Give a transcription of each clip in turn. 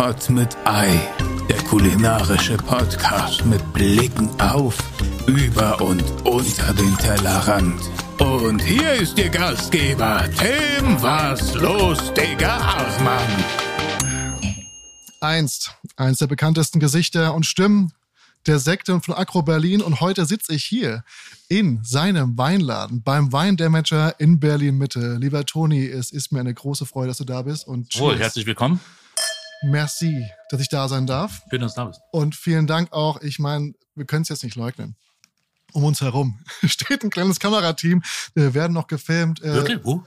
Pot mit Ei, der kulinarische Podcast mit Blicken auf, über und unter den Tellerrand. Und hier ist Ihr Gastgeber, Tim Was los, Digga Hartmann. Einst, eins der bekanntesten Gesichter und Stimmen der Sekte von Agro Berlin und heute sitze ich hier in seinem Weinladen beim Weindamager in Berlin Mitte. Lieber Toni, es ist mir eine große Freude, dass du da bist und Wohl, herzlich willkommen. Merci, dass ich da sein darf. Schön, dass du da bist. Und vielen Dank auch. Ich meine, wir können es jetzt nicht leugnen. Um uns herum steht ein kleines Kamerateam. Wir werden noch gefilmt. Äh, Wirklich? Wo?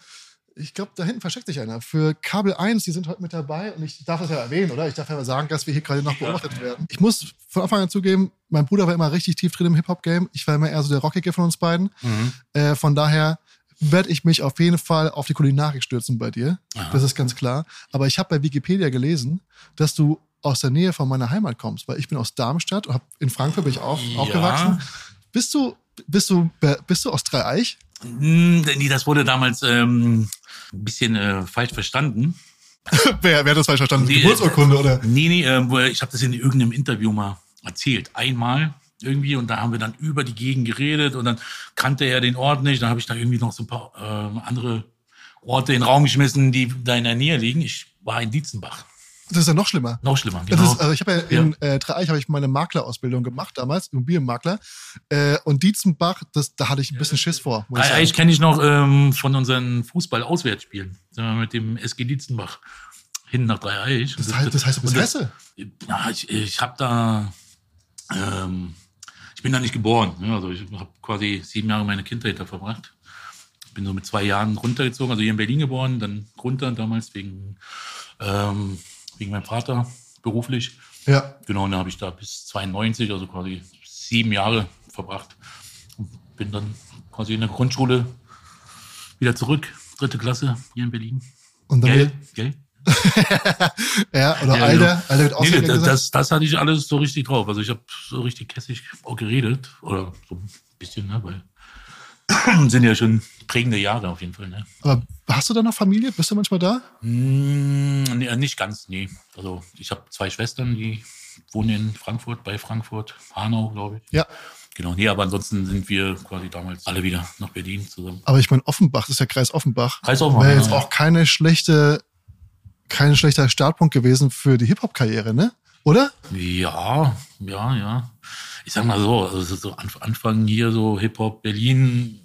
Ich glaube, da hinten versteckt sich einer. Für Kabel 1, die sind heute mit dabei. Und ich darf das ja erwähnen, oder? Ich darf ja sagen, dass wir hier gerade noch beobachtet werden. Ich muss von Anfang an zugeben, mein Bruder war immer richtig tief drin im Hip-Hop-Game. Ich war immer eher so der Rockige von uns beiden. Mhm. Äh, von daher werde ich mich auf jeden Fall auf die Kulinarik stürzen bei dir. Aha. Das ist ganz klar. Aber ich habe bei Wikipedia gelesen, dass du aus der Nähe von meiner Heimat kommst, weil ich bin aus Darmstadt und hab, in Frankfurt bin ich auch Ja. aufgewachsen. Bist du, bist du, bist du aus Dreieich? Hm, Nee, das wurde damals ähm, ein bisschen äh, falsch verstanden. wer, wer hat das falsch verstanden? Nee, Geburtsurkunde oder? Nee, nee, wo- ich habe das in irgendeinem Interview mal erzählt. Einmal irgendwie und da haben wir dann über die Gegend geredet und dann kannte er den Ort nicht. Dann habe ich da irgendwie noch so ein paar ähm, andere Orte in den Raum geschmissen, die da in der Nähe liegen. Ich war in Dietzenbach. Das ist ja noch schlimmer. Noch schlimmer. Genau. ist, also ich habe ja in äh, Dreieich habe ich meine Maklerausbildung gemacht damals, Immobilienmakler. Äh, und Dietzenbach, das, da hatte ich ein bisschen Schiss vor. Muss ich sagen. Eigentlich kenne ich noch ähm, von unseren Fußball-Auswärtsspielen. Mit dem SG Dietzenbach hin nach Dreieich. Das heißt, das heißt, du bist Hesse. Ja, ich, ich habe da, ähm, ich bin da nicht geboren. Ne? Also ich habe quasi sieben Jahre meine Kindheit da verbracht. Ich bin so mit zwei Jahren runtergezogen, also hier in Berlin geboren, dann runter damals wegen, ähm, wegen meinem Vater beruflich. Ja. Genau, und dann habe ich da bis 92, also quasi sieben Jahre verbracht. Und bin dann quasi in der Grundschule wieder zurück, dritte Klasse hier in Berlin. Und dann Gell? Gell? ja, oder Ja, Alter, genau. Alter wird Nee, Ausländer das, das, das hatte ich alles so richtig drauf. Also ich habe so richtig kässig auch geredet. Oder so ein bisschen, ne? Weil sind ja schon prägende Jahre auf jeden Fall, ne? Aber hast du da noch Familie? Bist du manchmal da? Mm, nee, nicht ganz, nee. Also ich habe zwei Schwestern, die wohnen in Frankfurt, bei Frankfurt, Hanau, glaube ich. Ja. Genau, nee, aber ansonsten sind wir quasi damals alle wieder nach Berlin zusammen. Aber ich meine, Offenbach, das ist ja Kreis Offenbach. Kreis Offenbach, Wäre jetzt ja, auch keine schlechte, kein schlechter Startpunkt gewesen für die Hip-Hop-Karriere, ne? Oder? Ja, ja, ja. Ich sag mal so, also so Anf- Anfang hier so Hip-Hop Berlin,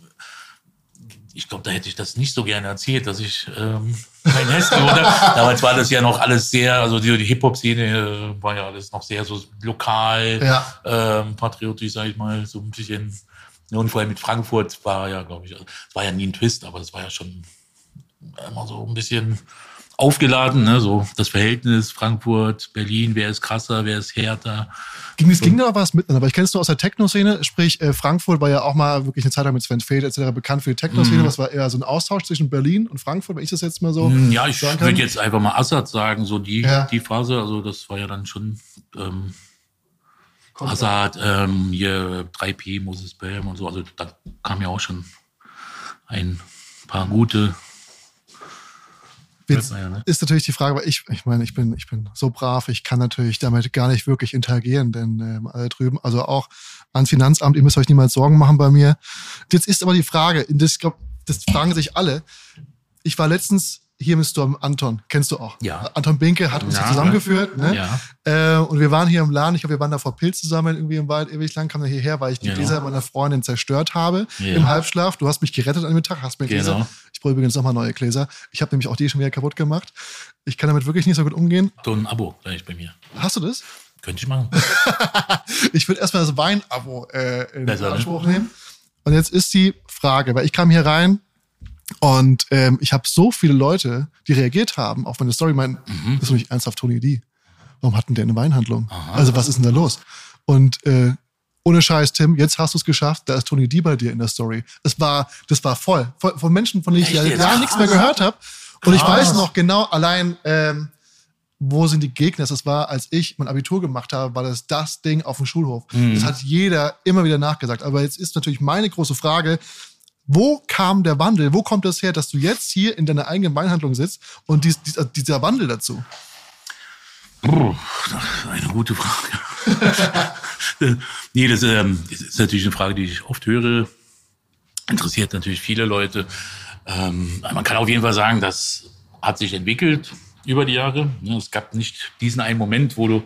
ich glaube, da hätte ich das nicht so gerne erzählt, dass ich ähm, kein Hessen oder damals war das ja noch alles sehr, also die, die Hip-Hop-Szene äh, war ja alles noch sehr so lokal, Ja. ähm, patriotisch, sag ich mal, so ein bisschen. Und vor allem mit Frankfurt war ja, glaube ich, also, es war ja nie ein Twist, aber es war ja schon immer so ein bisschen aufgeladen, ne? so das Verhältnis Frankfurt, Berlin, wer ist krasser, wer ist härter. Ging, es ging da was miteinander, aber ich kenne es nur aus der Techno-Szene, sprich äh, Frankfurt war ja auch mal wirklich eine Zeit lang mit Sven Feld etc. bekannt für die Techno-Szene, Mhm. was war eher so ein Austausch zwischen Berlin und Frankfurt, wenn ich das jetzt mal so Hm, Ja, ich würde jetzt einfach mal Assad sagen, so die, Ja. die Phase, also das war ja dann schon ähm, Kommt Assad, ähm, hier 3P, Moses Pelham und so, also da kam ja auch schon ein paar gute Jetzt ne? ist natürlich die Frage, weil ich, ich meine, ich bin, ich bin so brav, ich kann natürlich damit gar nicht wirklich interagieren, denn ähm, alle drüben, also auch ans Finanzamt, ihr müsst euch niemals Sorgen machen bei mir. Jetzt ist aber die Frage, das, glaub, das fragen sich alle. Ich war letztens hier im Storm Anton, kennst du auch. Ja. Anton Binke hat uns Ja. zusammengeführt, ne? Ja. Äh, und wir waren hier im Laden, ich glaube, wir waren da vor Pilz zusammen irgendwie im Wald, ewig lang, kam da hierher, weil ich die Genau. Gläser meiner Freundin zerstört habe Ja. im Halbschlaf. Du hast mich gerettet an dem Tag, hast mir Gläser. Genau. Ich brauche übrigens nochmal neue Gläser. Ich habe nämlich auch die schon wieder kaputt gemacht. Ich kann damit wirklich nicht so gut umgehen. So ein Abo gleich bei mir. Hast du das? Könnte ich machen. Ich würde erstmal das Wein-Abo äh, in Besser, ne? Anspruch nehmen. Und jetzt ist die Frage, weil ich kam hier rein und ähm, ich habe so viele Leute, die reagiert haben auf meine Story, meinen, Mhm. das ist doch nicht ernsthaft Tony D. Warum hatten der eine Weinhandlung? Also was ist denn da los? Und äh, ohne Scheiß, Tim, jetzt hast du es geschafft, da ist Tony D bei dir in der Story. Es war, das war voll. Voll von Menschen, von denen ich ja gar nichts mehr gehört habe. Und ich weiß noch genau allein, ähm, wo sind die Gegner? Das war, als ich mein Abitur gemacht habe, war das das Ding auf dem Schulhof. Mhm. Das hat jeder immer wieder nachgesagt. Aber jetzt ist natürlich meine große Frage, wo kam der Wandel? Wo kommt das her, dass du jetzt hier in deiner eigenen Weinhandlung sitzt und dies, dies, also dieser Wandel dazu? Brr, eine gute Frage. nee, das, ähm, ist natürlich eine Frage, die ich oft höre. Interessiert natürlich viele Leute. Ähm, man kann auf jeden Fall sagen, das hat sich entwickelt über die Jahre. Ja, es gab nicht diesen einen Moment, wo du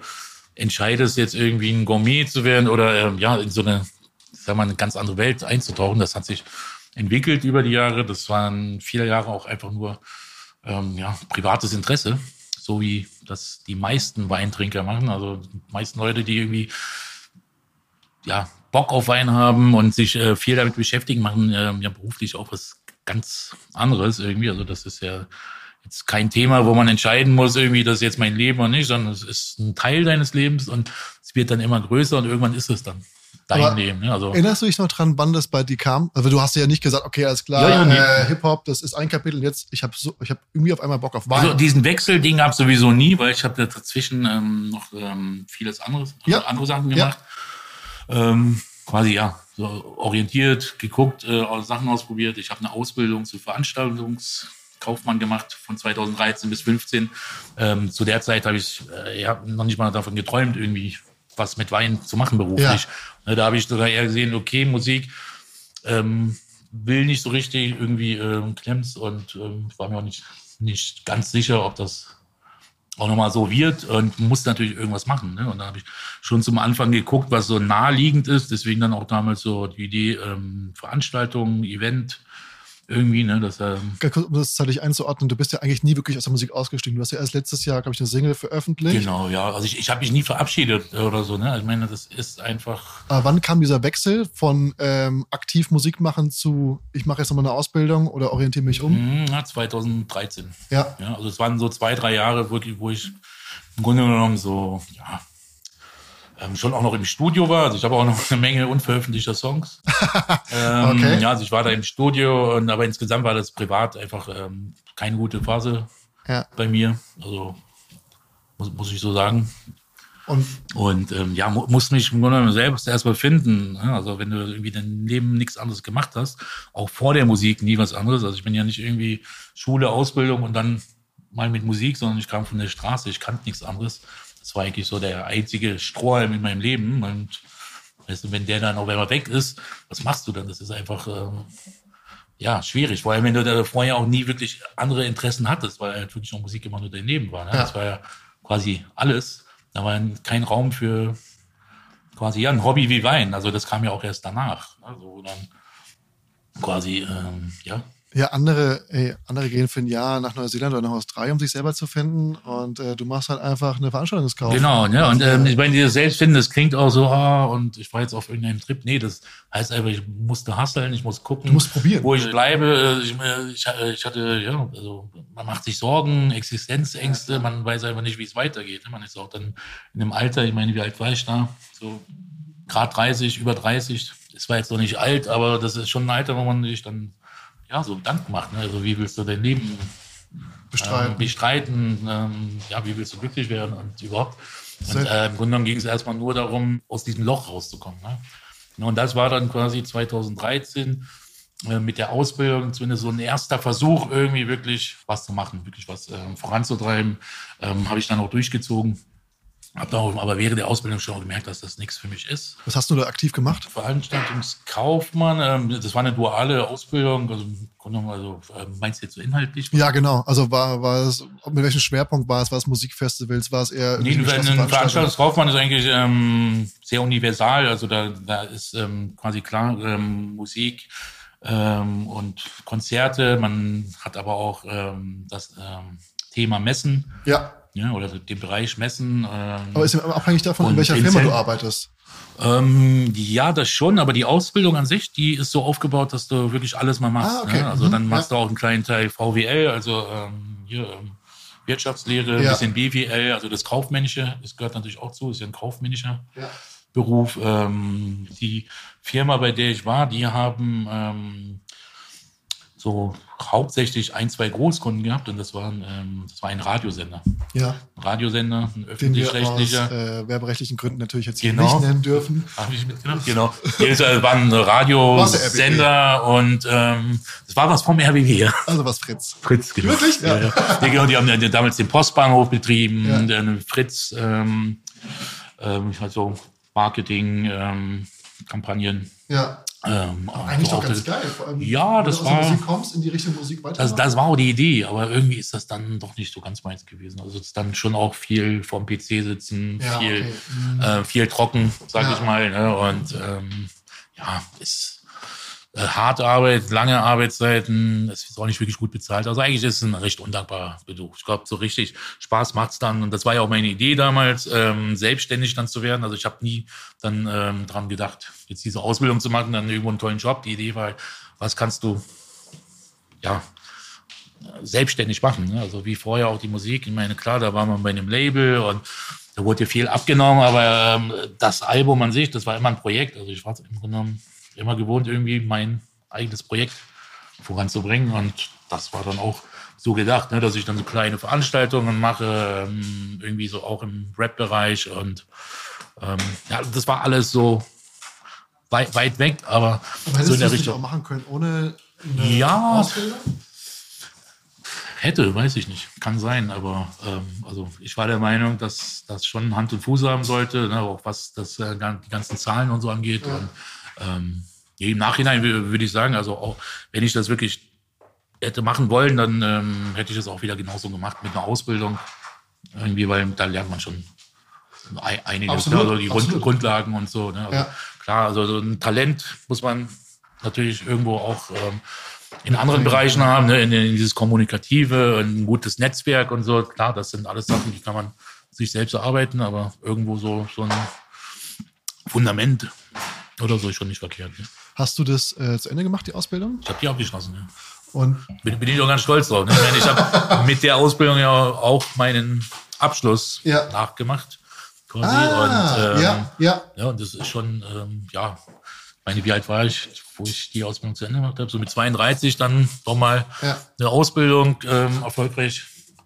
entscheidest, jetzt irgendwie ein Gourmet zu werden oder ähm, ja, in so eine, sag mal, eine ganz andere Welt einzutauchen. Das hat sich entwickelt über die Jahre. Das waren viele Jahre auch einfach nur ähm, ja, privates Interesse, so wie das die meisten Weintrinker machen. Also die meisten Leute, die irgendwie ja, Bock auf Wein haben und sich äh, viel damit beschäftigen, machen äh, ja beruflich auch was ganz anderes irgendwie. Also das ist ja jetzt kein Thema, wo man entscheiden muss, irgendwie, das ist jetzt mein Leben oder nicht, sondern es ist ein Teil deines Lebens und es wird dann immer größer und irgendwann ist es dann dein Aber Leben. Ne? Also, Erinnerst du dich noch dran, wann das bei dir kam? Also du hast ja nicht gesagt, okay, alles klar, Ja, ja, nee. äh, Hip-Hop, das ist ein Kapitel, jetzt, ich habe so, ich habe irgendwie auf einmal Bock auf Wein. also diesen Wechsel, den gab es sowieso nie, weil ich habe da dazwischen ähm, noch ähm, vieles anderes, also Ja. andere Sachen gemacht. Ähm, quasi ja, so orientiert, geguckt, äh, Sachen ausprobiert. Ich habe eine Ausbildung zu Veranstaltungskaufmann gemacht von 2013 bis 15. Ähm, zu der Zeit habe ich äh, ja, noch nicht mal davon geträumt, irgendwie was mit Wein zu machen beruflich. Ne, Da habe ich sogar eher gesehen, okay, Musik ähm, will nicht so richtig irgendwie ähm, Klemms und ähm, war mir auch nicht, nicht ganz sicher, ob das auch nochmal so wird und muss natürlich irgendwas machen. Ne? Und da habe ich schon zum Anfang geguckt, was so naheliegend ist. Deswegen dann auch damals so die Idee, ähm, Veranstaltungen, Event irgendwie, ne, dass ähm, kurz, um das zeitlich einzuordnen, du bist ja eigentlich nie wirklich aus der Musik ausgestiegen. Du hast ja erst letztes Jahr, glaube ich, eine Single veröffentlicht. genau, ja, also ich, ich habe mich nie verabschiedet oder so, ne? Ich meine, das ist einfach Aber wann kam dieser Wechsel von ähm, aktiv Musik machen zu, ich mache jetzt nochmal eine Ausbildung oder orientiere mich um? hm, ja, 2013. Ja. Ja, also es waren so zwei, drei Jahre wirklich, wo ich im Grunde genommen so, ja, ähm, schon auch noch im Studio war. Also ich habe auch noch eine Menge unveröffentlichter Songs. ähm, Okay. Ja, also ich war da im Studio, und, aber insgesamt war das privat einfach ähm, keine gute Phase Ja. bei mir. Also muss, muss ich so sagen. Und Und ähm, ja, mu muss mich im Grunde genommen selbst erstmal finden. Ne? Also wenn du irgendwie dein Leben nichts anderes gemacht hast, auch vor der Musik nie was anderes. Also ich bin ja nicht irgendwie Schule, Ausbildung und dann mal mit Musik, sondern ich kam von der Straße, ich kannte nichts anderes. Das war eigentlich so der einzige Strohhalm in meinem Leben. Und weißt du, wenn der dann auch einmal weg ist, was machst du dann? Das ist einfach ähm, ja schwierig. Vor allem, wenn du da vorher auch nie wirklich andere Interessen hattest, weil halt wirklich auch Musik immer nur dein Leben war. Ne? Ja. Das war ja quasi alles. Da war kein Raum für quasi ja ein Hobby wie Wein. Also das kam ja auch erst danach. Also dann quasi ähm, ja ja, andere, ey, andere gehen für ein Jahr nach Neuseeland oder nach Australien, um sich selber zu finden. Und äh, du machst halt einfach eine Veranstaltungskauf. Genau, ja. Und ähm, ich meine, dieses Selbstfinden, das klingt auch so, ah, und ich war jetzt auf irgendeinem Trip. Nee, das heißt einfach, ich musste hustlen, ich muss gucken, Du musst probieren. wo ich bleibe. Ich, äh, ich, ich hatte, ja, also man macht sich Sorgen, Existenzängste, man weiß einfach nicht, wie es weitergeht. Man ist auch dann in einem Alter, ich meine, wie alt war ich da? So Grad 30, über 30. Das war jetzt noch nicht alt, aber das ist schon ein Alter, wo man sich dann ja so Gedanken macht. Ne? Also wie willst du dein Leben bestreiten. ähm, bestreiten, ähm, ja, wie willst du glücklich werden und überhaupt. Und äh, im Grunde genommen ging es erstmal nur darum, aus diesem Loch rauszukommen. Ne? Ja, Und das war dann quasi 2013 äh, mit der Ausbildung zumindest so ein erster Versuch, irgendwie wirklich was zu machen, wirklich was ähm, voranzutreiben. Ähm, Habe ich dann auch durchgezogen. Habe dann auch, aber während der Ausbildung schon gemerkt, dass das nichts für mich ist. Was hast du da aktiv gemacht? Veranstaltungskaufmann, ähm, das war eine duale Ausbildung. Also, also ähm, meinst du jetzt so inhaltlich? Ja, genau. Also war, war es, mit welchem Schwerpunkt war es? War es Musikfestivals? War es eher Nee, ein? Veranstaltungskaufmann ist eigentlich ähm, sehr universal. Also da, da ist ähm, quasi klar ähm, Musik ähm, und Konzerte. Man hat aber auch das Thema Messen Ja, ja, oder den Bereich Messen. Ähm, aber ist ja abhängig davon, in welcher Firma du arbeitest. Ähm, ja, das schon, aber die Ausbildung an sich, die ist so aufgebaut, dass du wirklich alles mal machst. Ah, okay. Ne? Also Mhm, dann machst ja. du auch einen kleinen Teil VWL, also ähm, hier ähm, Wirtschaftslehre, ein Ja. bisschen BWL, also das Kaufmännische, das gehört natürlich auch zu, ist ja ein kaufmännischer Ja. Beruf. Ähm, die Firma, bei der ich war, die haben ähm, so hauptsächlich ein, zwei Großkunden gehabt und das waren, ähm, das war ein Radiosender. Ja. Radiosender, ein wir aus öffentlich-rechtlicher. äh, werberechtlichen Gründen natürlich jetzt Genau. nicht nennen dürfen. Habe ich mitgenommen? Genau. Jedes Jahr war ein Radiosender und ähm, das war was vom ja. Also was Fritz. Fritz, genau. Wirklich? Ja. Ja. ja. Die, genau, die haben damals den Postbahnhof betrieben, Ja. den Fritz, ähm, ähm, also Marketing, ähm, Kampagnen. Ja. Ähm, Eigentlich auch doch ganz das- geil. Vor allem, Ja, wenn das du aus war- Musik kommst, in die Richtung Musik weiter. Das, das war auch die Idee, aber irgendwie ist das dann doch nicht so ganz meins gewesen. Also es ist dann schon auch viel vorm PC sitzen, Ja, viel, okay. Mhm. äh, viel trocken, sag Ja. ich mal. Ne? Und ähm, ja, ist äh, harte Arbeit, lange Arbeitszeiten, es ist auch nicht wirklich gut bezahlt. Also eigentlich ist es ein recht undankbarer Besuch. Ich glaube, so richtig Spaß macht's dann. Und das war ja auch meine Idee damals, ähm, selbstständig dann zu werden. Also ich habe nie dann ähm, dran gedacht, jetzt diese Ausbildung zu machen, dann irgendwo einen tollen Job. Die Idee war, was kannst du ja, selbstständig machen. Ne? Also wie vorher auch die Musik. Ich meine, klar, da war man bei einem Label und da wurde viel abgenommen, aber ähm, das Album an sich, das war immer ein Projekt. Also ich war im Grunde genommen immer gewohnt, irgendwie mein eigenes Projekt voranzubringen und das war dann auch so gedacht, ne, dass ich dann so kleine Veranstaltungen mache, ähm, irgendwie so auch im Rap-Bereich und ähm, ja, das war alles so weit, weit weg, aber hättest so in der nicht auch Richtung. machen können ohne Ja. Ausbildung? Hätte, weiß ich nicht. Kann sein, aber ähm, also ich war der Meinung, dass das schon Hand und Fuß haben sollte, ne, auch was das, äh, die ganzen Zahlen und so angeht. Und, ähm, Im Nachhinein wür- würde ich sagen, also auch wenn ich das wirklich hätte machen wollen, dann ähm, hätte ich das auch wieder genauso gemacht mit einer Ausbildung. Irgendwie, weil da lernt man schon ei- einiges, Absolut, also die absolut. Grundlagen und so. Ne? Also Ja. Klar, also so ein Talent muss man natürlich irgendwo auch ähm, in anderen Bereichen haben, ne? in, in dieses Kommunikative, ein gutes Netzwerk und so. Klar, das sind alles Sachen, die kann man sich selbst erarbeiten, aber irgendwo so, so ein Fundament oder so ist schon nicht verkehrt. Ne? Hast du das äh, zu Ende gemacht, die Ausbildung? Ich habe die abgeschlossen. Ja. Und Bin, bin ich auch ganz stolz drauf. Ne? Ich, ich habe mit der Ausbildung ja auch meinen Abschluss Ja. nachgemacht. Quasi. ah, und, ähm, ja, ja, Ja, und das ist schon, ähm, ja, ich meine, wie alt war ich, wo ich die Ausbildung zu Ende gemacht habe? So mit 32 dann doch mal Ja. eine Ausbildung ähm, erfolgreich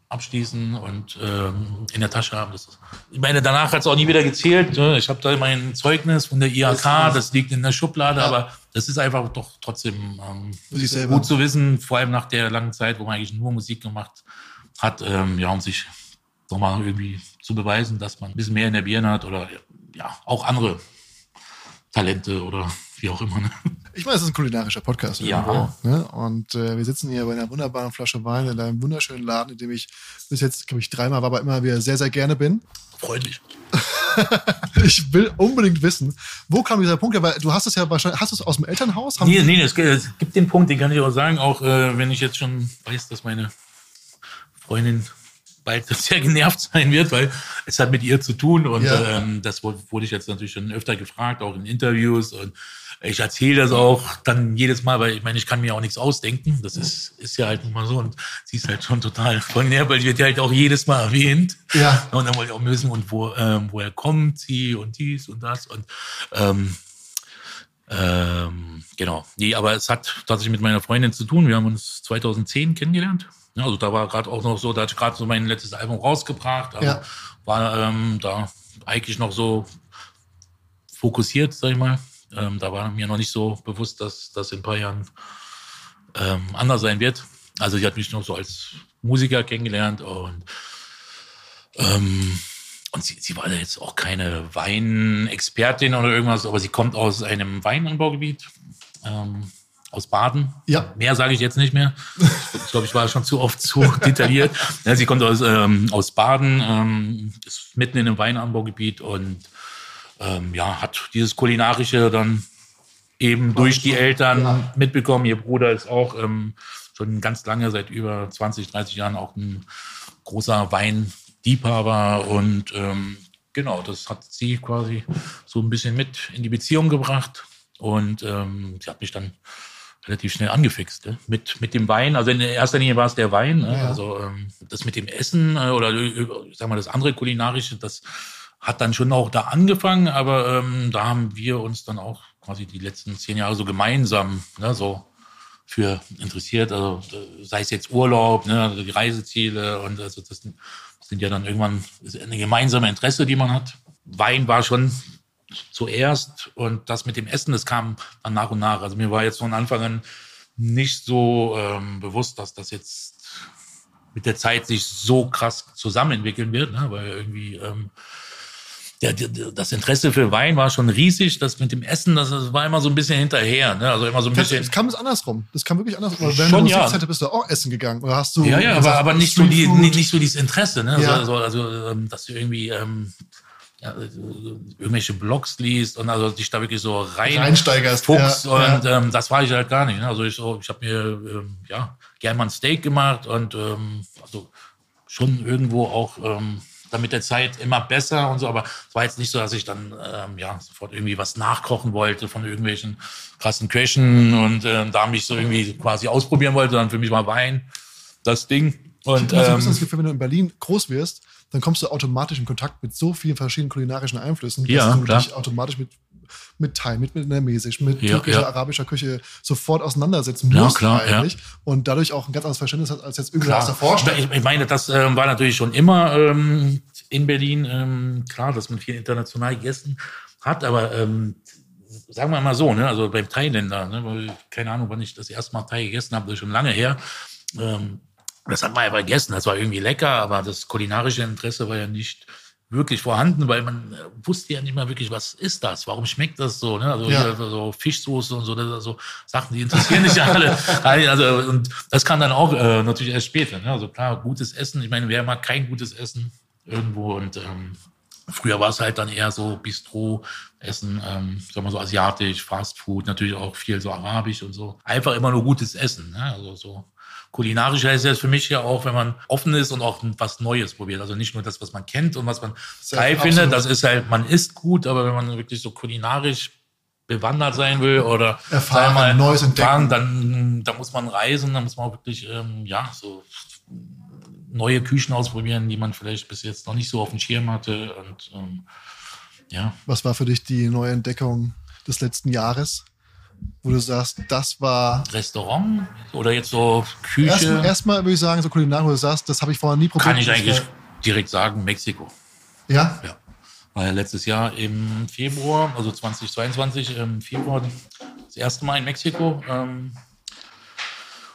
abschließen und ähm, in der Tasche haben. Das ist, ich meine, danach hat es auch nie wieder gezählt. Ne? Ich habe da mein Zeugnis von der IHK, das liegt in der Schublade, Ja. aber das ist einfach doch trotzdem ähm, gut zu wissen, vor allem nach der langen Zeit, wo man eigentlich nur Musik gemacht hat, ähm, ja, um sich nochmal irgendwie zu beweisen, dass man ein bisschen mehr in der Birne hat oder ja, auch andere Talente oder wie auch immer. Ne? Ich meine, es ist ein kulinarischer Podcast. Ja. irgendwo, Ne? Und äh, wir sitzen hier bei einer wunderbaren Flasche Wein in einem wunderschönen Laden, in dem ich bis jetzt, glaube ich, dreimal war, aber immer wieder sehr, sehr gerne bin. Freundlich. Ich will unbedingt wissen, wo kam dieser Punkt her? Weil du hast es ja wahrscheinlich, hast du es aus dem Elternhaus? Haben Nee, nee, es, gibt- den Punkt, den kann ich auch sagen, auch äh, wenn ich jetzt schon weiß, dass meine Freundin bald sehr genervt sein wird, weil es hat mit ihr zu tun und Ja. ähm, das wurde, wurde ich jetzt natürlich schon öfter gefragt, auch in Interviews und ich erzähle das auch dann jedes Mal, weil ich meine, ich kann mir auch nichts ausdenken. Das ist, ist ja halt nun mal so und sie ist halt schon total voll nervt, weil die wird ja halt auch jedes Mal erwähnt. Ja. Und dann wollte ich auch wissen, und wo, ähm, woher kommt sie und dies und das und ähm, ähm, genau. Nee, aber es hat tatsächlich mit meiner Freundin zu tun. Wir haben uns 2010 kennengelernt. Ja, also da war gerade auch noch so, da hatte ich gerade so mein letztes Album rausgebracht. Also Ja. war ähm, da eigentlich noch so fokussiert, sag ich mal. Ähm, da war mir noch nicht so bewusst, dass das in ein paar Jahren ähm, anders sein wird. Also sie hat mich noch so als Musiker kennengelernt und ähm, und sie, sie war jetzt auch keine Weinexpertin oder irgendwas, aber sie kommt aus einem Weinanbaugebiet, ähm, aus Baden. Ja. Mehr sage ich jetzt nicht mehr. Ich glaube, ich war schon zu oft zu detailliert. Ja, sie kommt aus, ähm, aus Baden, ähm, ist mitten in einem Weinanbaugebiet und ähm, ja, hat dieses kulinarische dann eben durch die Eltern Ja. mitbekommen. Ihr Bruder ist auch ähm, schon ganz lange, seit über 20, 30 Jahren auch ein großer Weinliebhaber und ähm, genau, das hat sie quasi so ein bisschen mit in die Beziehung gebracht und ähm, sie hat mich dann relativ schnell angefixt ne? mit mit dem Wein. Also in erster Linie war es der Wein, ne? Ja. also ähm, das mit dem Essen äh, oder äh, sag mal das andere kulinarische, das hat dann schon auch da angefangen, aber ähm, da haben wir uns dann auch quasi die letzten zehn Jahre so gemeinsam ne, so für interessiert. Also äh, sei es jetzt Urlaub, ne, also die Reiseziele und also das sind ja dann irgendwann eine gemeinsame Interesse, die man hat. Wein war schon zuerst und das mit dem Essen, das kam dann nach und nach. Also mir war jetzt von Anfang an nicht so ähm, bewusst, dass das jetzt mit der Zeit sich so krass zusammenentwickeln wird, ne? weil irgendwie ähm, der, der, das Interesse für Wein war schon riesig. Das mit dem Essen, das, das war immer so ein bisschen hinterher. Ne? Also immer so ein Das, bisschen. das kam es andersrum. Das kam wirklich andersrum. Oder Schon, während der ja. Musikzeit bist du auch essen gegangen. Oder hast du. Ja, ja, aber, aber nicht so die, nicht, nicht so dieses Interesse, ne? Ja. Also, also, also ähm, dass du irgendwie ähm, ja, äh, irgendwelche Blogs liest und also dich da wirklich so rein Reinsteigerst, fuchst ja, und ja. Ähm, das war ich halt gar nicht. Ne? Also ich, so, ich habe mir ähm, ja gern mal ein Steak gemacht und ähm, also schon irgendwo auch ähm, dann mit der Zeit immer besser und so, aber es war jetzt nicht so, dass ich dann ähm, ja sofort irgendwie was nachkochen wollte von irgendwelchen krassen Köchen und ähm, da mich so irgendwie quasi ausprobieren wollte. Dann für mich war Wein das Ding. Und Ich habe so ein ähm, das Gefühl, wenn du in Berlin groß wirst, dann kommst du automatisch in Kontakt mit so vielen verschiedenen kulinarischen Einflüssen, Ja, dass du klar. dich automatisch mit mit Thai, mit vietnamesisch, mit Ja, türkischer, ja. arabischer Küche sofort auseinandersetzen Ja, musst klar, ja. eigentlich und dadurch auch ein ganz anderes Verständnis hat als jetzt irgendwer aus der. Vorstadt. Ich, ich meine, das ähm, war natürlich schon immer ähm, in Berlin ähm, klar, dass man viel international gegessen hat, aber ähm, sagen wir mal so, ne, also beim Thailänder, ne, weil, keine Ahnung, wann ich das erste Mal Thai gegessen habe, das ist schon lange her. Ähm, das hat man einfach gegessen, das war irgendwie lecker, aber das kulinarische Interesse war ja nicht wirklich vorhanden, weil man äh, wusste ja nicht mal wirklich, was ist das, warum schmeckt das so, ne? Also Ja. so Fischsoße und so, das so Sachen, die interessieren nicht alle. Also und das kam dann auch äh, natürlich erst später. Ne? Also klar, gutes Essen. Ich meine, wer mag kein gutes Essen irgendwo und ähm, Früher war es halt dann eher so Bistro-Essen, ähm, sagen wir so asiatisch, Fast Food, natürlich auch viel so arabisch und so. Einfach immer nur gutes Essen. Ne? Also so kulinarisch heißt es für mich ja auch, wenn man offen ist und auch was Neues probiert. Also nicht nur das, was man kennt und was man geil findet. Das ist halt, man isst gut, aber wenn man wirklich so kulinarisch bewandert sein will oder Erfahren, wir Neues entdecken. dann da muss man reisen, da muss man auch wirklich ähm, ja so neue Küchen ausprobieren, die man vielleicht bis jetzt noch nicht so auf dem Schirm hatte und ähm, ja, Was war für dich die neue Entdeckung des letzten Jahres, wo du sagst, das war Restaurant oder jetzt so Küche, erstmal erstmal würde ich sagen, so kulinarisch, wo du sagst, das habe ich vorher nie probiert. kann ich eigentlich direkt sagen, Mexiko. Ja, Ja. War ja letztes Jahr im Februar, also 2022, im Februar das erste Mal in Mexiko. Ähm,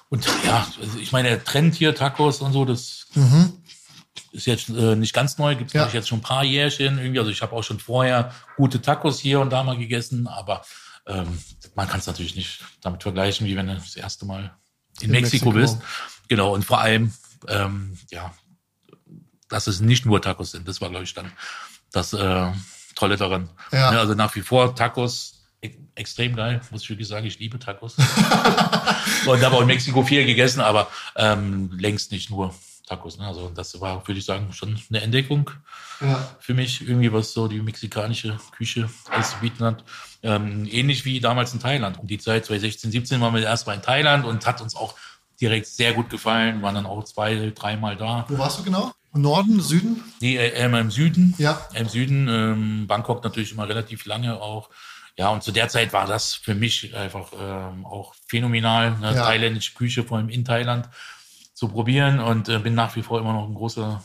und ja, also ich meine, der Trend hier, Tacos und so, das ist jetzt äh, nicht ganz neu, gibt es Ja. jetzt schon ein paar Jährchen irgendwie. Also ich habe auch schon vorher gute Tacos hier und da mal gegessen, aber ähm, man kann es natürlich nicht damit vergleichen, wie wenn du das erste Mal in, In Mexiko, Mexiko. bist. Genau, und vor allem, ähm, ja, dass es nicht nur Tacos sind. Das war, glaube ich, dann das äh, Tolle daran. Ja. Ja, also nach wie vor Tacos e extrem geil, muss ich wirklich sagen. Ich liebe Tacos. und habe auch in Mexiko viel gegessen, aber ähm, längst nicht nur Tacos. Ne? Also das war, würde ich sagen, schon eine Entdeckung ja. für mich, irgendwie was so die mexikanische Küche alles zu bieten hat. Ähm, ähnlich wie damals in Thailand. Um die Zeit 2016, 17 waren wir erstmal in Thailand und hat uns auch direkt sehr gut gefallen, waren dann auch zwei, dreimal da. Wo warst du genau? Norden, Süden? Nee, äh, immer im Süden. Ja. Im Süden, ähm, Bangkok natürlich immer relativ lange auch. Ja, und zu der Zeit war das für mich einfach ähm, auch phänomenal, ne? Ja. thailändische Küche, vor allem in Thailand, zu probieren und äh, bin nach wie vor immer noch ein großer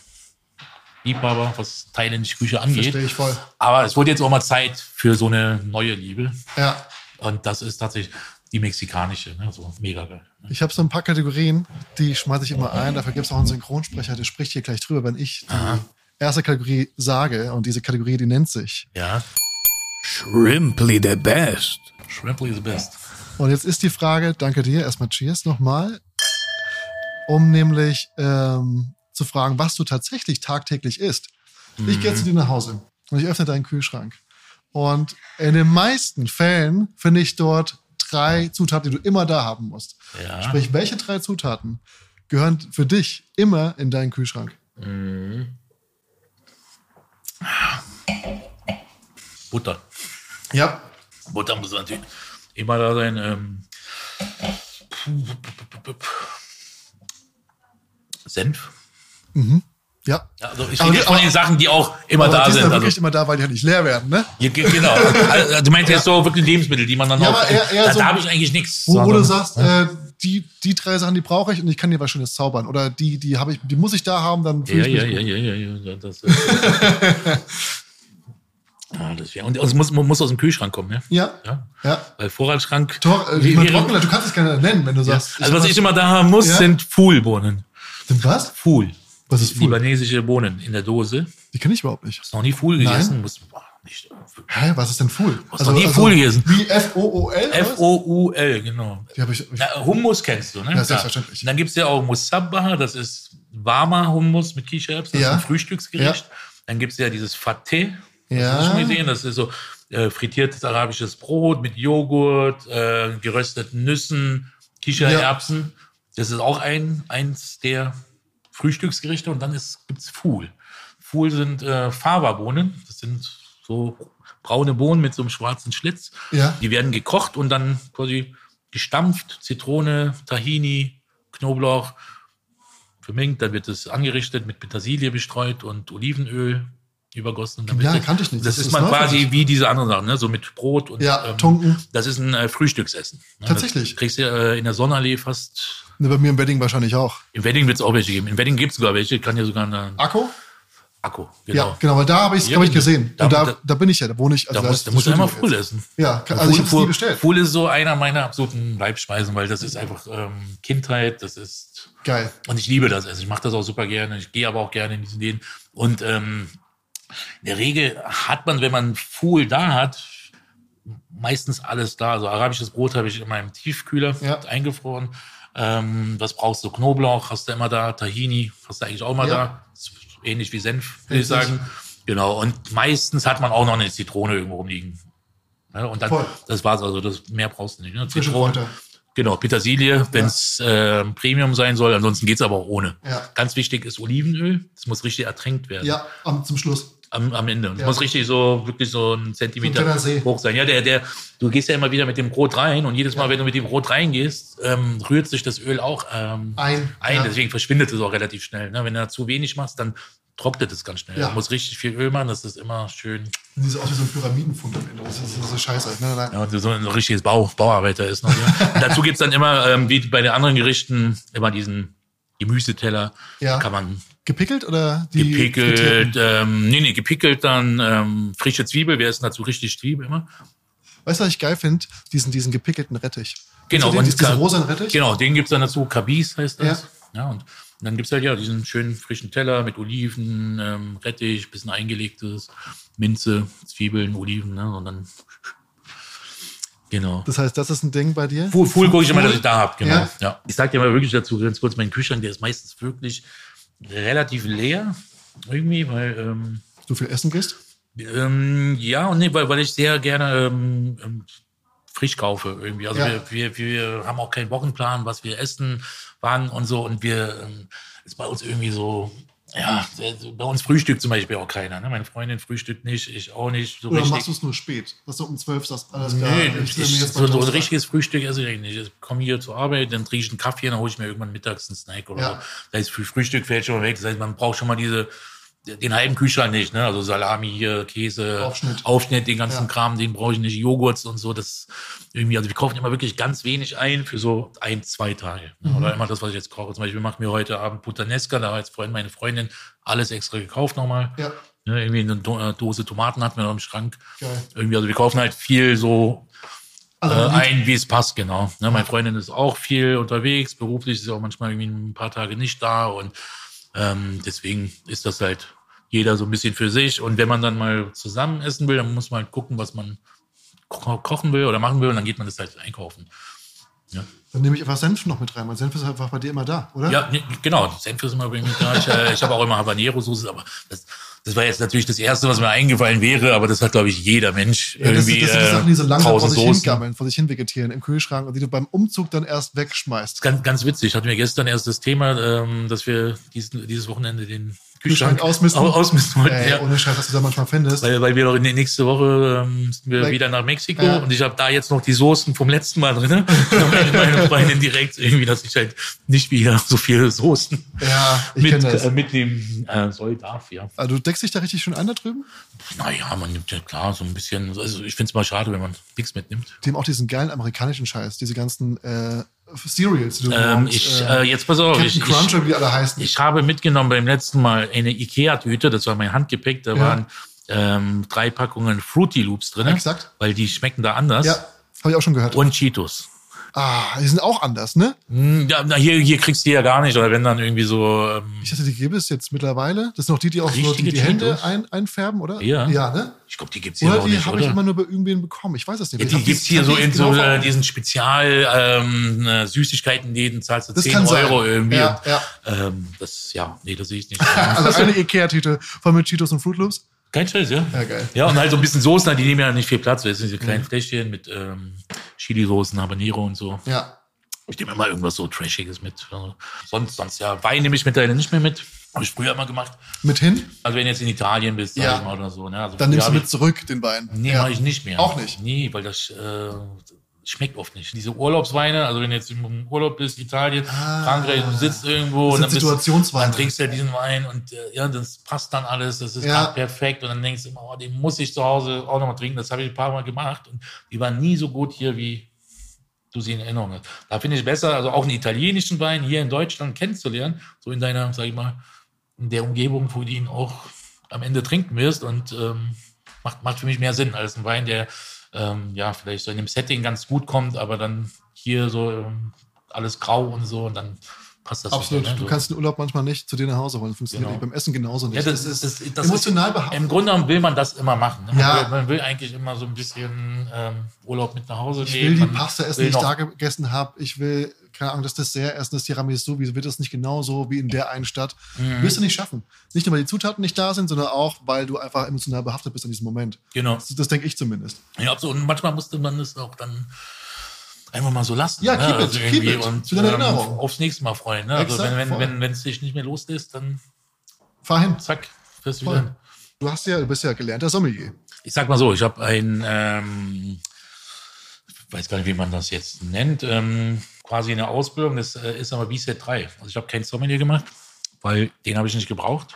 Liebhaber, was thailändische Küche angeht. Verstehe ich voll. Aber es wurde jetzt auch mal Zeit für so eine neue Liebe. Ja. Und das ist tatsächlich die mexikanische, ne? so mega geil. Ne? Ich habe so ein paar Kategorien, die schmeiße ich immer ein. Dafür gibt es auch einen Synchronsprecher, der spricht hier gleich drüber, wenn ich die erste Kategorie sage. Und diese Kategorie, die nennt sich. Ja, Shrimply the best. Shrimply is the best. Und jetzt ist die Frage, danke dir, erstmal Cheers nochmal, um nämlich ähm, zu fragen, was du tatsächlich tagtäglich isst. Ich gehe zu dir nach Hause und ich öffne deinen Kühlschrank. Und in den meisten Fällen finde ich dort drei Zutaten, die du immer da haben musst. Ja. Sprich, welche drei Zutaten gehören für dich immer in deinen Kühlschrank? Butter. Ja. Butter muss natürlich immer da sein. Ähm, Senf. Ja. Ja, Also ich rede die- jetzt von den Sachen, die auch immer Aber da die sind sind. ja Also, wirklich immer da, weil die halt nicht leer werden, ne? Ja, ge- genau. Also, du meinst jetzt so wirklich Lebensmittel, die man dann Ja, auch. aber eher- eher da so- da habe ich eigentlich nichts. Wo, wo du sondern- sagst, äh, die, die drei Sachen, die brauche ich und ich kann dir was Schönes zaubern. Oder die, die habe ich, die muss ich da haben, dann fühle Ja, ich mich ja, gut. ja, ja, ja, ja. Das, ja, das wär, und es muss, muss aus dem Kühlschrank kommen, ja? Ja, Ja. ja. Weil Vorratsschrank. Tor, äh, Wie- wie- du kannst es gerne nennen, wenn du ja. sagst. Also was ich immer da haben muss, Ja. sind Fuhlbohnen. Sind was? Fuhl. Was ist Fuhl? Libanesische Bohnen in der Dose. Die kenne ich überhaupt nicht. Hast noch nie Nein. gegessen? Muss, boah, nicht. Hä, was ist denn Fuhl? Hast du noch nie Fuhl gegessen? Wie F-O-O-L? F-O-U-L, genau. Die habe ich, ich Na, Hummus kennst du, ne? Ja, selbstverständlich. Und dann gibt's ja auch Musabba, das ist warmer Hummus mit Kichererbsen, das Ja. ist ein Frühstücksgericht. Dann gibt's ja dieses Fateh, Ja. hast du schon gesehen? Das ist so äh, frittiertes arabisches Brot mit Joghurt, äh, gerösteten Nüssen, Kichererbsen. Das ist auch ein, eins der Frühstücksgerichte. Und dann ist, gibt's Fuhl. Fuhl sind äh, Fava-Bohnen. Das sind so braune Bohnen mit so einem schwarzen Schlitz. Ja. Die werden gekocht und dann quasi gestampft, Zitrone, Tahini, Knoblauch vermengt. Dann wird es angerichtet, mit Petersilie bestreut und Olivenöl übergossen. Und dann Ja, kannte ich nicht. Das, Das ist man quasi wie diese anderen Sachen, ne? so mit Brot und Ja, ähm, Tunken. Das ist ein äh, Frühstücksessen. Ne? Tatsächlich? Das kriegst du äh, in der Sonnenallee fast. Ne, bei mir im Wedding wahrscheinlich auch. Im Wedding wird es auch welche geben. Im Wedding gibt es sogar welche. Kann ja sogar eine Akku? Akku. Ja, genau, weil da habe ich Ja, hab ich genau. gesehen. Da- Und da, da- da bin ich ja, da wohne ich. Also Da muss, da muss Studio einmal Fuhl essen. Ja, also ich habe es nie bestellt. Fuhl ist so einer meiner absoluten Leibspeisen, weil das ist einfach ähm, Kindheit, das ist Geil. und ich liebe das. Also ich mache das auch super gerne. Ich gehe aber auch gerne in diesen Läden. Und ähm, in der Regel hat man, wenn man Fuhl da hat, meistens alles da. Also arabisches Brot habe ich in meinem Tiefkühler Ja. eingefroren. Ähm, was brauchst du? Knoblauch hast du immer da, Tahini hast du eigentlich auch mal Ja. da. Ähnlich wie Senf, würde ich sagen. Genau. Und meistens hat man auch noch eine Zitrone irgendwo rumliegen. Ja, und dann, Voll. das war's also, das, mehr brauchst du nicht. Ne? Zitrone. Genau, Petersilie, wenn es äh, Premium sein soll. Ansonsten geht's aber auch ohne. Ja. Ganz wichtig ist Olivenöl. Das muss richtig ertränkt werden Ja, zum Schluss. Am, am Ende. Und es Ja. muss richtig so, wirklich so ein Zentimeter hoch sein. Ja, der, der, du gehst ja immer wieder mit dem Brot rein und jedes Mal, wenn du mit dem Brot reingehst, ähm, rührt sich das Öl auch ähm, Ein, ein. ja. Deswegen verschwindet es auch relativ schnell. Ne? Wenn du da zu wenig machst, dann trocknet es ganz schnell. Ja. Du musst richtig viel Öl machen, das ist immer schön. Und die sieht aus wie so ein Pyramidenfund am Ende. Das ist, das ist so scheiße. Nein, nein. Ja, und so ein richtiges Bau, Bauarbeiter ist noch. Ja. Dazu gibt's dann immer, ähm, wie bei den anderen Gerichten, immer diesen Gemüseteller. Ja. Kann man Gepickelt oder die gepickelt, ähm, nee, nee, gepickelt dann ähm, frische Zwiebel. Wer ist dazu richtig Zwiebel immer? Weißt du, was ich geil finde? Diesen, diesen gepickelten Rettich. Genau, den, diesen rosa Rettich? Genau, den gibt's dann dazu. Kabis heißt das. Ja. Ja, und, und dann gibt's halt ja diesen schönen frischen Teller mit Oliven, ähm, Rettich, bisschen eingelegtes, Minze, Zwiebeln, Oliven, ne? Und dann genau. Das heißt, das ist ein Ding bei dir? Fuhl, Fuhl gucke ich immer, dass ich da hab, genau. Ja. Ja. Ich sag dir mal wirklich dazu ganz kurz, mein Kühlschrank, der ist meistens wirklich relativ leer. Irgendwie, weil ähm, Du viel essen gehst? ähm, ja, und nee, weil, weil ich sehr gerne ähm, ähm, frisch kaufe irgendwie. Also Ja. wir, wir, wir haben auch keinen Wochenplan, was wir essen, wann und so. Und wir ähm, ist bei uns irgendwie so, ja, bei uns frühstückt zum Beispiel auch keiner. Ne? Meine Freundin frühstückt nicht, ich auch nicht. So Oder richtig. machst du es nur spät? Dass du um zwölf sagst, alles klar. Nee, ich ich, so, so ein richtiges Frühstück esse ich nicht. Ich komme hier zur Arbeit, dann trinke ich einen Kaffee, dann hole ich mir irgendwann mittags einen Snack oder Ja. so. Das heißt, für Frühstück fällt schon mal weg. Das heißt, man braucht schon mal diese, den halben Kühlschrank nicht, ne? Also Salami hier, Käse, Aufschnitt. Aufschnitt den ganzen Ja. Kram, den brauche ich nicht, Joghurts und so. Das irgendwie, also wir kaufen immer wirklich ganz wenig ein für so ein, zwei Tage. Ne? Mhm. Oder immer das, was ich jetzt koche. Zum Beispiel machen wir heute Abend Puttanesca, da hat jetzt vorhin meine Freundin alles extra gekauft nochmal. Ja, Ne? Irgendwie eine Do äh, Dose Tomaten hatten wir noch im Schrank. geil. Irgendwie, also wir kaufen halt viel so äh, Also, ein, wie es passt, genau. Ne, meine Freundin ist auch viel unterwegs, beruflich ist sie auch manchmal irgendwie ein paar Tage nicht da und ähm, deswegen ist das halt jeder so ein bisschen für sich. Und wenn man dann mal zusammen essen will, dann muss man halt gucken, was man ko kochen will oder machen will und dann geht man das halt einkaufen. Ja, dann nehme ich einfach Senf noch mit rein. Mein Senf ist einfach bei dir immer da, oder? ja genau. Senf ist immer bei mir da. Ich, äh, ich habe auch immer Habanero-Soße, aber das, das war jetzt natürlich das Erste, was mir eingefallen wäre, aber das hat, glaube ich, jeder Mensch Ja, das, irgendwie. das sind die äh, Sachen, die so lange vor sich hingammeln, vor sich hin vegetieren im Kühlschrank und die du beim Umzug dann erst wegschmeißt. Ganz, ganz witzig. Hatten wir gestern erst das Thema, ähm, dass wir diesen, dieses Wochenende den Kühlschrank Kühlschrank, ausmisten? au- ausmisten wollten. Ey, ja. ohne Scheiß, was du da manchmal findest. Weil, weil wir doch in der nächste Woche ähm, sind wir Like- wieder nach Mexiko Ja. und ich habe da jetzt noch die Soßen vom letzten Mal drin. Meine, meine Freundin direkt irgendwie, dass ich halt nicht wieder so viele Soßen ja, mit, äh, mitnehmen äh, soll, darf, ja. Also, du deckst dich da richtig schön an da drüben? Naja, man nimmt ja klar so ein bisschen, also ich finde es mal schade, wenn man nichts mitnimmt. Die haben auch diesen geilen amerikanischen Scheiß, diese ganzen äh, Cereals, die du Ähm, ich, äh, äh, jetzt pass auf, Captain ich, Crunch ich, wie alle heißen. ich habe mitgenommen beim letzten Mal eine Ikea-Tüte, das war mein Handgepäck, da Ja. waren ähm, drei Packungen Fruity Loops drin, Exakt. weil die schmecken da anders. ja, habe ich auch schon gehört. Und Cheetos. Ah, die sind auch anders, ne? Hm, Ja, na, hier, hier kriegst du die ja gar nicht, oder wenn dann irgendwie so, ähm, Ich dachte, die gibt es jetzt mittlerweile. Das sind noch die, die auch so die, die Hände ein, einfärben, oder? Ja. Ja, ne? ich glaube, die gibt's hier Oder noch die habe ich immer nur bei irgendwen bekommen. Ich weiß es nicht. Ja, die gibt's die- hier so in genau so äh, diesen Spezial ähm, äh, Süßigkeiten-Läden zahlst du Das 10 kann sein. Euro irgendwie. Ja, und, ja. Ähm, das, ja, nee, das sehe ich nicht. Also eine Ikea-Tüte voll mit Cheetos und Fruit Loops. Kein Scheiß, ja? Ja, geil. Ja, und halt so ein bisschen Soßen, die nehmen ja nicht viel Platz. Das sind diese kleinen Mhm. Fläschchen mit ähm, Chili-Soßen, Habanero und so. Ja. Ich nehme immer irgendwas so Trashiges mit. Sonst, sonst, ja, Wein nehme ich mittlerweile nicht mehr mit. Habe ich früher immer gemacht. Mit hin, Also wenn du jetzt in Italien bist, Ja. sag ich mal, oder so. Ne? Also dann nimmst du mit zurück den Wein. Nee, ja. mache ich nicht mehr. Auch nicht? Nee, weil das äh, schmeckt oft nicht. Diese Urlaubsweine, also wenn du jetzt im Urlaub bist, Italien, Ah. Frankreich, du sitzt irgendwo und dann, bist, dann trinkst du ja diesen Wein und äh, ja, das passt dann alles, das ist Ja. perfekt und dann denkst du immer, oh, den muss ich zu Hause auch nochmal trinken. Das habe ich ein paar Mal gemacht und die waren nie so gut hier, wie du sie in Erinnerung hast. Da finde ich besser, also auch einen italienischen Wein hier in Deutschland kennenzulernen, so in deiner, sag ich mal, in der Umgebung, wo du ihn auch am Ende trinken wirst und ähm, macht, macht für mich mehr Sinn als ein Wein, der ähm, ja vielleicht so in dem Setting ganz gut kommt, aber dann hier so ähm, alles grau und so und dann passt das Absolut. Nicht, ne? Du kannst den Urlaub manchmal nicht zu dir nach Hause holen. Das funktioniert Genau. nicht. beim Essen genauso nicht. Ja, das ist, das, das emotional behaftet. Im Grunde genommen will man das immer machen. Ne? Man, Ja. will, man will eigentlich immer so ein bisschen ähm, Urlaub mit nach Hause Ich nehmen. will die Man Pasta essen, die ich da gegessen habe. Ich will, keine Ahnung, das Dessert essen, das Tiramisu. Wieso wird das nicht genauso wie in der einen Stadt? Mhm. Wirst du nicht schaffen. Nicht nur, weil die Zutaten nicht da sind, sondern auch, weil du einfach emotional behaftet bist an diesem Moment. Genau. Das, das denke ich zumindest. Ja, absolut. Und manchmal musste man es auch dann einfach mal so lassen. Ja, ne? keep it, also keep irgendwie it. und Für deine ähm, Erinnerung. aufs nächste Mal freuen. Ne? Also Exakt, wenn wenn voll. wenn wenn es dich nicht mehr loslässt, dann Fahr hin. zack, du Voll. wieder. Du hast ja, du bist ja gelernter Sommelier. Ich sag mal so, ich habe ein, ähm, ich weiß gar nicht, wie man das jetzt nennt, ähm, quasi eine Ausbildung, das äh, ist aber BSET 3. Also ich habe kein Sommelier gemacht, weil den habe ich nicht gebraucht.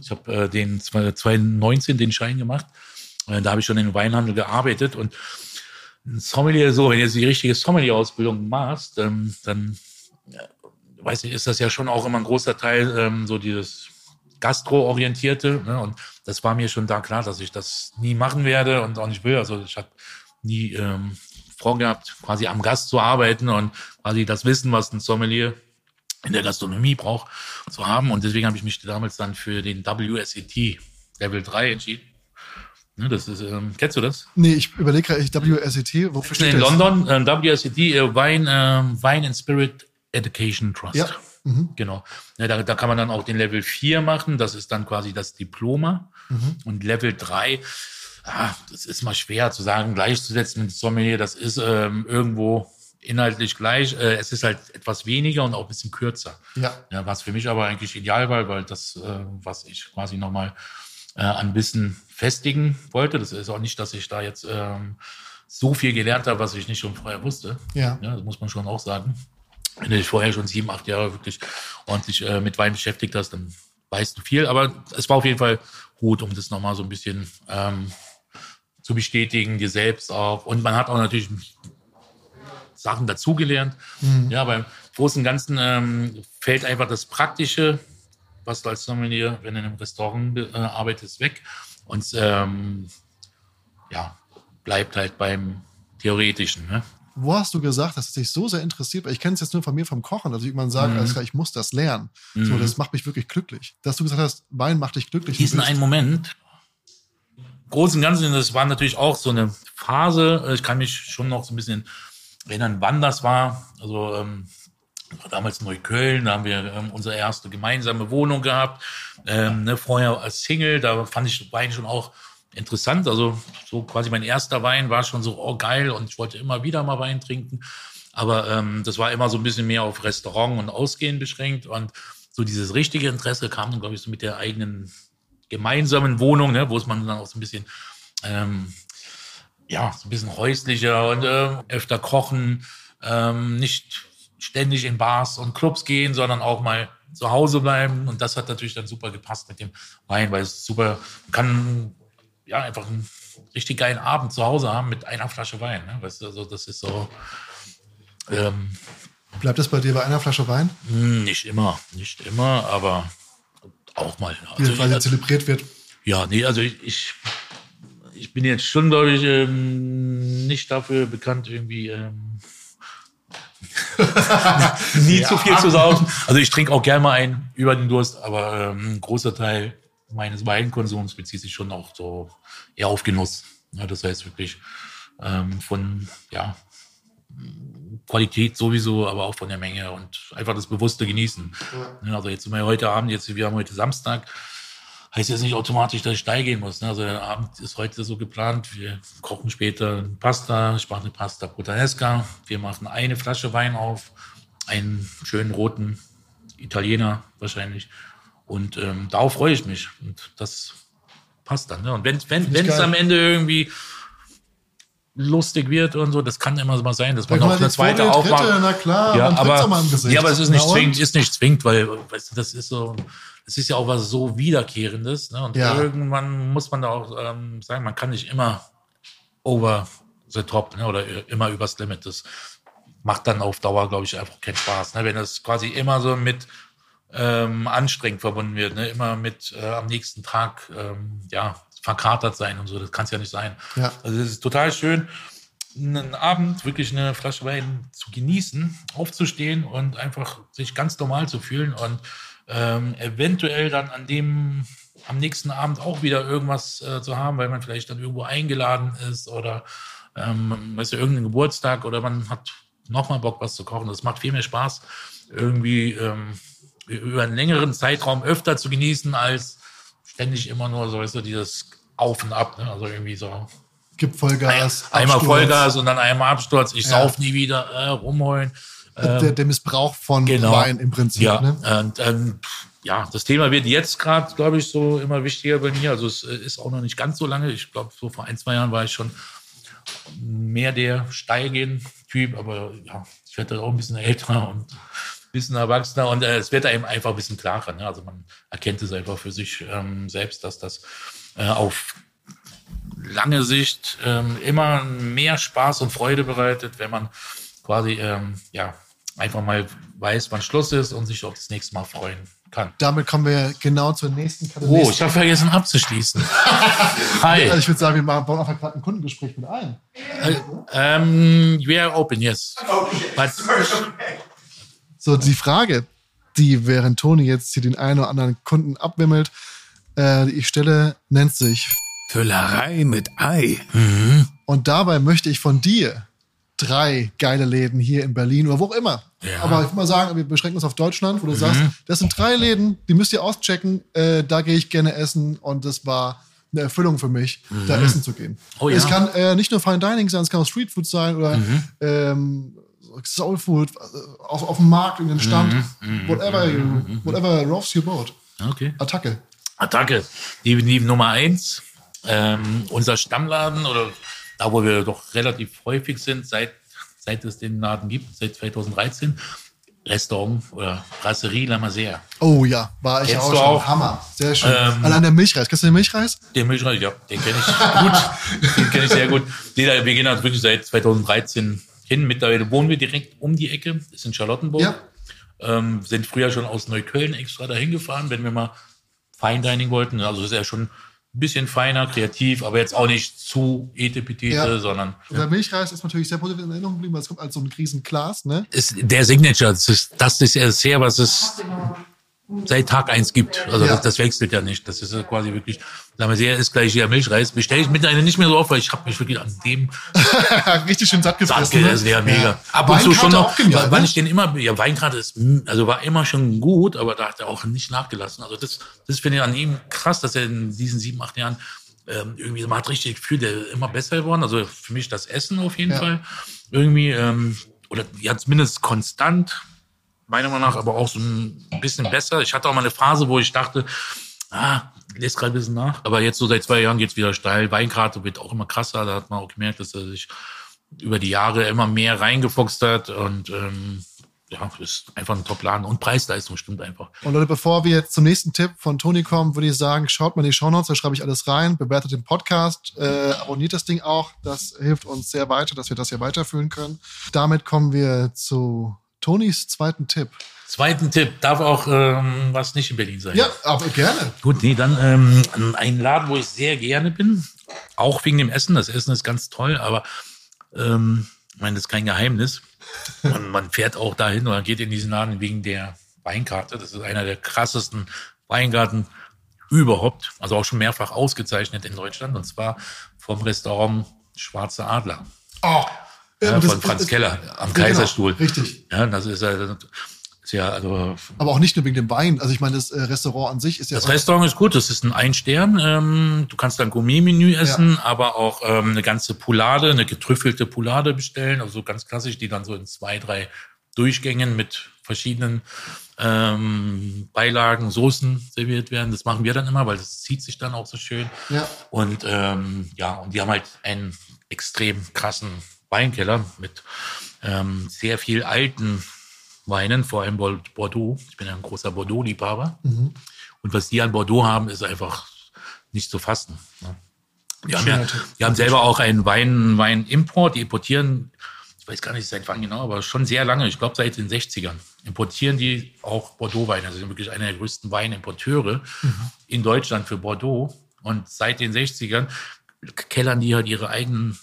Ich habe äh, den zwei- 2019 den Schein gemacht. Äh, da habe ich schon im Weinhandel gearbeitet und ein Sommelier, so, wenn du jetzt die richtige Sommelier-Ausbildung machst, ähm, dann, äh, weiß ich, ist das ja schon auch immer ein großer Teil, ähm, so dieses Gastro-orientierte. Ne? Und das war mir schon da klar, dass ich das nie machen werde und auch nicht will. Also ich habe nie ähm, vorgehabt, quasi am Gast zu arbeiten und quasi das Wissen, was ein Sommelier in der Gastronomie braucht, zu haben. Und deswegen habe ich mich damals dann für den WSET Level 3 entschieden. Ne, das ist, ähm, kennst du das? Nee, ich überlege gerade, WSET, wofür steht in das? London, ähm, WSET, äh, Wine, ähm, Wine and Spirit Education Trust. Ja. Mhm. Genau. Ja, da, da kann man dann auch den Level 4 machen. Das ist dann quasi das Diploma. Mhm. Und Level 3, ah, das ist mal schwer zu sagen, gleichzusetzen mit Sommelier. Das ist ähm, irgendwo inhaltlich gleich. Äh, es ist halt etwas weniger und auch ein bisschen kürzer. Ja. Ja, was für mich aber eigentlich ideal war, weil das, äh, was ich quasi nochmal äh, an Wissen festigen wollte, das ist auch nicht, dass ich da jetzt ähm, so viel gelernt habe, was ich nicht schon vorher wusste. Ja. Ja, das muss man schon auch sagen. Wenn du dich vorher schon sieben, acht Jahre wirklich ordentlich äh, mit Wein beschäftigt hast, dann weißt du viel. Aber es war auf jeden Fall gut, um das nochmal so ein bisschen ähm, zu bestätigen, dir selbst auch. Und man hat auch natürlich Sachen dazugelernt. Ja, beim Großen und Ganzen ähm, fällt einfach das Praktische, was du als Sommelier, wenn du in einem Restaurant äh, arbeitest, weg. Und ähm, ja, bleibt halt beim Theoretischen. Ne? Wo hast du gesagt, dass es dich so sehr interessiert? Weil ich kenne es jetzt nur von mir vom Kochen, dass ich irgendwann sage, Mhm. alles klar, ich muss das lernen. So, das macht mich wirklich glücklich. Dass du gesagt hast, Wein macht dich glücklich. diesen einen Moment. Großen und Ganzen, das war natürlich auch so eine Phase. Ich kann mich schon noch so ein bisschen erinnern, wann das war. Also ähm, war damals Neukölln, da haben wir ähm, unsere erste gemeinsame Wohnung gehabt. Ähm, ne, vorher als Single, da fand ich Wein schon auch interessant. Also so quasi mein erster Wein war schon so, oh geil, und ich wollte immer wieder mal Wein trinken. Aber ähm, das war immer so ein bisschen mehr auf Restaurant und Ausgehen beschränkt. Und so dieses richtige Interesse kam dann, glaube ich, so mit der eigenen gemeinsamen Wohnung, ne, wo es man dann auch so ein bisschen, ähm, ja, so ein bisschen häuslicher und ähm, öfter kochen, ähm, nicht ständig in Bars und Clubs gehen, sondern auch mal zu Hause bleiben. Und das hat natürlich dann super gepasst mit dem Wein, weil es super, kann ja einfach einen richtig geilen Abend zu Hause haben mit einer Flasche Wein. Ne? Weißt du, also das ist so, ähm, Bleibt das bei dir bei einer Flasche Wein, Hm, Nicht immer, nicht immer, aber auch mal. Also, quasi also, zelebriert wird? ja, nee, also ich, ich, ich bin jetzt schon, glaube ich, ähm, nicht dafür bekannt, irgendwie ähm, nie zu viel zu saufen. Also ich trinke auch gerne mal ein über den Durst, aber ähm, ein großer Teil meines Weinkonsums bezieht sich schon auch so eher auf Genuss. Ja, das heißt wirklich ähm, von ja, Qualität sowieso, aber auch von der Menge und einfach das bewusste Genießen. Ja, also jetzt sind wir heute Abend, jetzt wir haben heute Samstag, heißt jetzt nicht automatisch, dass ich steil gehen muss. Ne? Also der Abend ist heute so geplant. Wir kochen später Pasta. Ich mache eine Pasta Puttanesca. Wir machen eine Flasche Wein auf, einen schönen roten Italiener wahrscheinlich. Und ähm, darauf freue ich mich. Und das passt dann. Ne? Und wenn wenn wenn es am Ende irgendwie lustig wird und so, das kann immer mal sein, dass man noch eine zweite, aufmacht. dritte, na klar, ja, aber, ja, aber es ist nicht zwingend, ist nicht zwingend, weil weißt du, das ist so, es ist ja auch was so Wiederkehrendes. Ne? Und Ja. irgendwann muss man da auch ähm, sagen, man kann nicht immer over the top ne? oder immer übers Limit. Das macht dann auf Dauer, glaube ich, einfach keinen Spaß. Ne? Wenn das quasi immer so mit ähm, anstrengend verbunden wird, ne? immer mit äh, am nächsten Tag ähm, ja verkatert sein und so, das kann es ja nicht sein. Ja. Also es ist total schön, einen Abend wirklich eine Flasche Wein zu genießen, aufzustehen und einfach sich ganz normal zu fühlen und ähm, eventuell dann an dem am nächsten Abend auch wieder irgendwas äh, zu haben, weil man vielleicht dann irgendwo eingeladen ist oder ähm, weißt du, irgendeinen Geburtstag oder man hat nochmal Bock, was zu kochen. Das macht viel mehr Spaß, irgendwie ähm, über einen längeren Zeitraum öfter zu genießen, als ständig immer nur so, weißt du, dieses Auf und Ab. Ne? Also irgendwie so Gibt Vollgas. einmal Absturz. Vollgas und dann einmal Absturz. Ich Ja. sauf nie wieder, äh, rumheulen. Der, der Missbrauch von Genau. Wein im Prinzip. Ja, Ne? und ähm, ja, das Thema wird jetzt gerade, glaube ich, so immer wichtiger bei mir. Also es äh, ist auch noch nicht ganz so lange. Ich glaube, so vor ein, zwei Jahren war ich schon mehr der Steilgehen-Typ, aber ja, ich werde dann auch ein bisschen älter und ein bisschen erwachsener und äh, es wird einem einfach ein bisschen klarer. Ne? Also man erkennt es einfach für sich ähm, selbst, dass das äh, auf lange Sicht ähm, immer mehr Spaß und Freude bereitet, wenn man quasi ähm, ja einfach mal weiß, wann Schluss ist und sich auf das nächste Mal freuen kann. Damit kommen wir genau zur nächsten Kategorie. Oh, ich habe vergessen abzuschließen. Hi. also ich würde sagen, wir machen, bauen einfach gerade ein Kundengespräch mit ein. Ähm, we are open, yes. But, So, die Frage, die während Toni jetzt hier den einen oder anderen Kunden abwimmelt, äh, die ich stelle, nennt sich. Füllerei mit Ei. Und dabei möchte ich von dir drei geile Läden hier in Berlin oder wo auch immer. Ja. Aber ich würde mal sagen, wir beschränken uns auf Deutschland, wo du sagst, das sind drei Läden, die müsst ihr auschecken, äh, da gehe ich gerne essen und das war eine Erfüllung für mich, da essen zu gehen. Oh ja. Es kann äh, nicht nur Fine Dining sein, es kann auch Street Food sein oder ähm, Soul Food, äh, auf, auf dem Markt, in den Stand, whatever, you, whatever rocks your boat. okay. Attacke. Attacke. Definitiv Nummer eins. Ähm, unser Stammladen oder da, wo wir doch relativ häufig sind, seit, seit es den Laden gibt, seit 2013. Restaurant oder Brasserie La Mazère. Oh ja, war ich Kennst auch du schon. auch? Hammer. Sehr schön. Ähm, Allein der Milchreis. Kennst du den Milchreis? Den Milchreis, ja, den kenne ich gut. den kenne ich sehr gut. Nee, wir gehen halt wirklich seit 2013 hin. Mittlerweile wohnen wir direkt um die Ecke, ist in Charlottenburg. Ja. Ähm, sind früher schon aus Neukölln extra dahin gefahren, wenn wir mal Fine Dining wollten. Also ist ja schon bisschen feiner, kreativ, aber jetzt auch nicht zu etepetete, Ja. sondern Der Milchreis ist natürlich sehr positiv in Erinnerung geblieben, weil es kommt als so ein riesen Glas, ne? ist der Signature. Das ist das ist ja sehr, was es seit Tag eins gibt. Also Ja. das, das wechselt ja nicht. Das ist ja quasi wirklich, sagen wir sehr, ist gleich hier Milchreis. Bestelle ich mittlerweile nicht mehr so oft, weil ich habe mich wirklich an dem Richtig schön satt gefressen. Danke, ne? das ist ja mega. Ja. Ab und zu schon noch, auch genial, weil, weil ne? ich den immer, ja, Weinkarte ist, also war immer schon gut, aber da hat er auch nicht nachgelassen. Also das, das finde ich an ihm krass, dass er in diesen sieben, acht Jahren ähm, irgendwie, man hat richtig Gefühl, der ist immer besser geworden. Also für mich das Essen auf jeden Ja. Fall. Irgendwie, ähm, oder ja, zumindest konstant, meiner Meinung nach, aber auch so ein bisschen besser. Ich hatte auch mal eine Phase, wo ich dachte, ah, lest gerade ein bisschen nach. Aber jetzt so seit zwei Jahren geht's wieder steil. Weinkarte wird auch immer krasser. Da hat man auch gemerkt, dass er sich über die Jahre immer mehr reingefuchst hat und ähm, ja, ist einfach ein Top-Laden. Und Preis-Leistung stimmt einfach. Und Leute, bevor wir jetzt zum nächsten Tipp von Toni kommen, würde ich sagen, schaut mal in die Shownotes, da schreibe ich alles rein, bewertet den Podcast, äh, abonniert das Ding auch. Das hilft uns sehr weiter, dass wir das hier weiterführen können. Damit kommen wir zu Tonys zweiten Tipp. Zweiten Tipp, darf auch ähm, was nicht in Berlin sein. Ja, aber gerne. Gut, nee, dann ähm, ein Laden, wo ich sehr gerne bin, auch wegen dem Essen. Das Essen ist ganz toll, aber ähm, ich meine, das ist kein Geheimnis. Man, man fährt auch dahin oder geht in diesen Laden wegen der Weinkarte. Das ist einer der krassesten Weingarten überhaupt. Also auch schon mehrfach ausgezeichnet in Deutschland. Und zwar vom Restaurant Schwarze Adler. Oh, Ja, von Franz das- Keller am Genau, Kaiserstuhl. richtig. Ja, das ist, ja- das ist ja, also Aber auch nicht nur wegen dem Wein. Also ich meine, das äh, Restaurant an sich ist ja. Das Restaurant ist gut, das ist ein Ein-Stern. Ähm, du kannst dann Gourmet-Menü essen, aber auch ähm, eine ganze Poulade, eine getrüffelte Poulade bestellen, also ganz klassisch, die dann so in zwei, drei Durchgängen mit verschiedenen ähm, Beilagen, Soßen serviert werden. Das machen wir dann immer, weil das zieht sich dann auch so schön. ja. Und ähm, ja, und die haben halt einen extrem krassen Weinkeller mit ähm, sehr viel alten Weinen, vor allem Bor- Bordeaux. Ich bin ja ein großer Bordeaux-Liebhaber. Mhm. Und was die an Bordeaux haben, ist einfach nicht zu fassen. Ne? Die, haben ja, die haben selber auch einen Wein, Weinimport, die importieren, ich weiß gar nicht seit wann genau, aber schon sehr lange, ich glaube seit den 60ern, importieren die auch Bordeaux-Weine. Also sind wirklich einer der größten Weinimporteure Mhm. in Deutschland für Bordeaux. Und seit den 60ern kellern die halt ihre eigenen,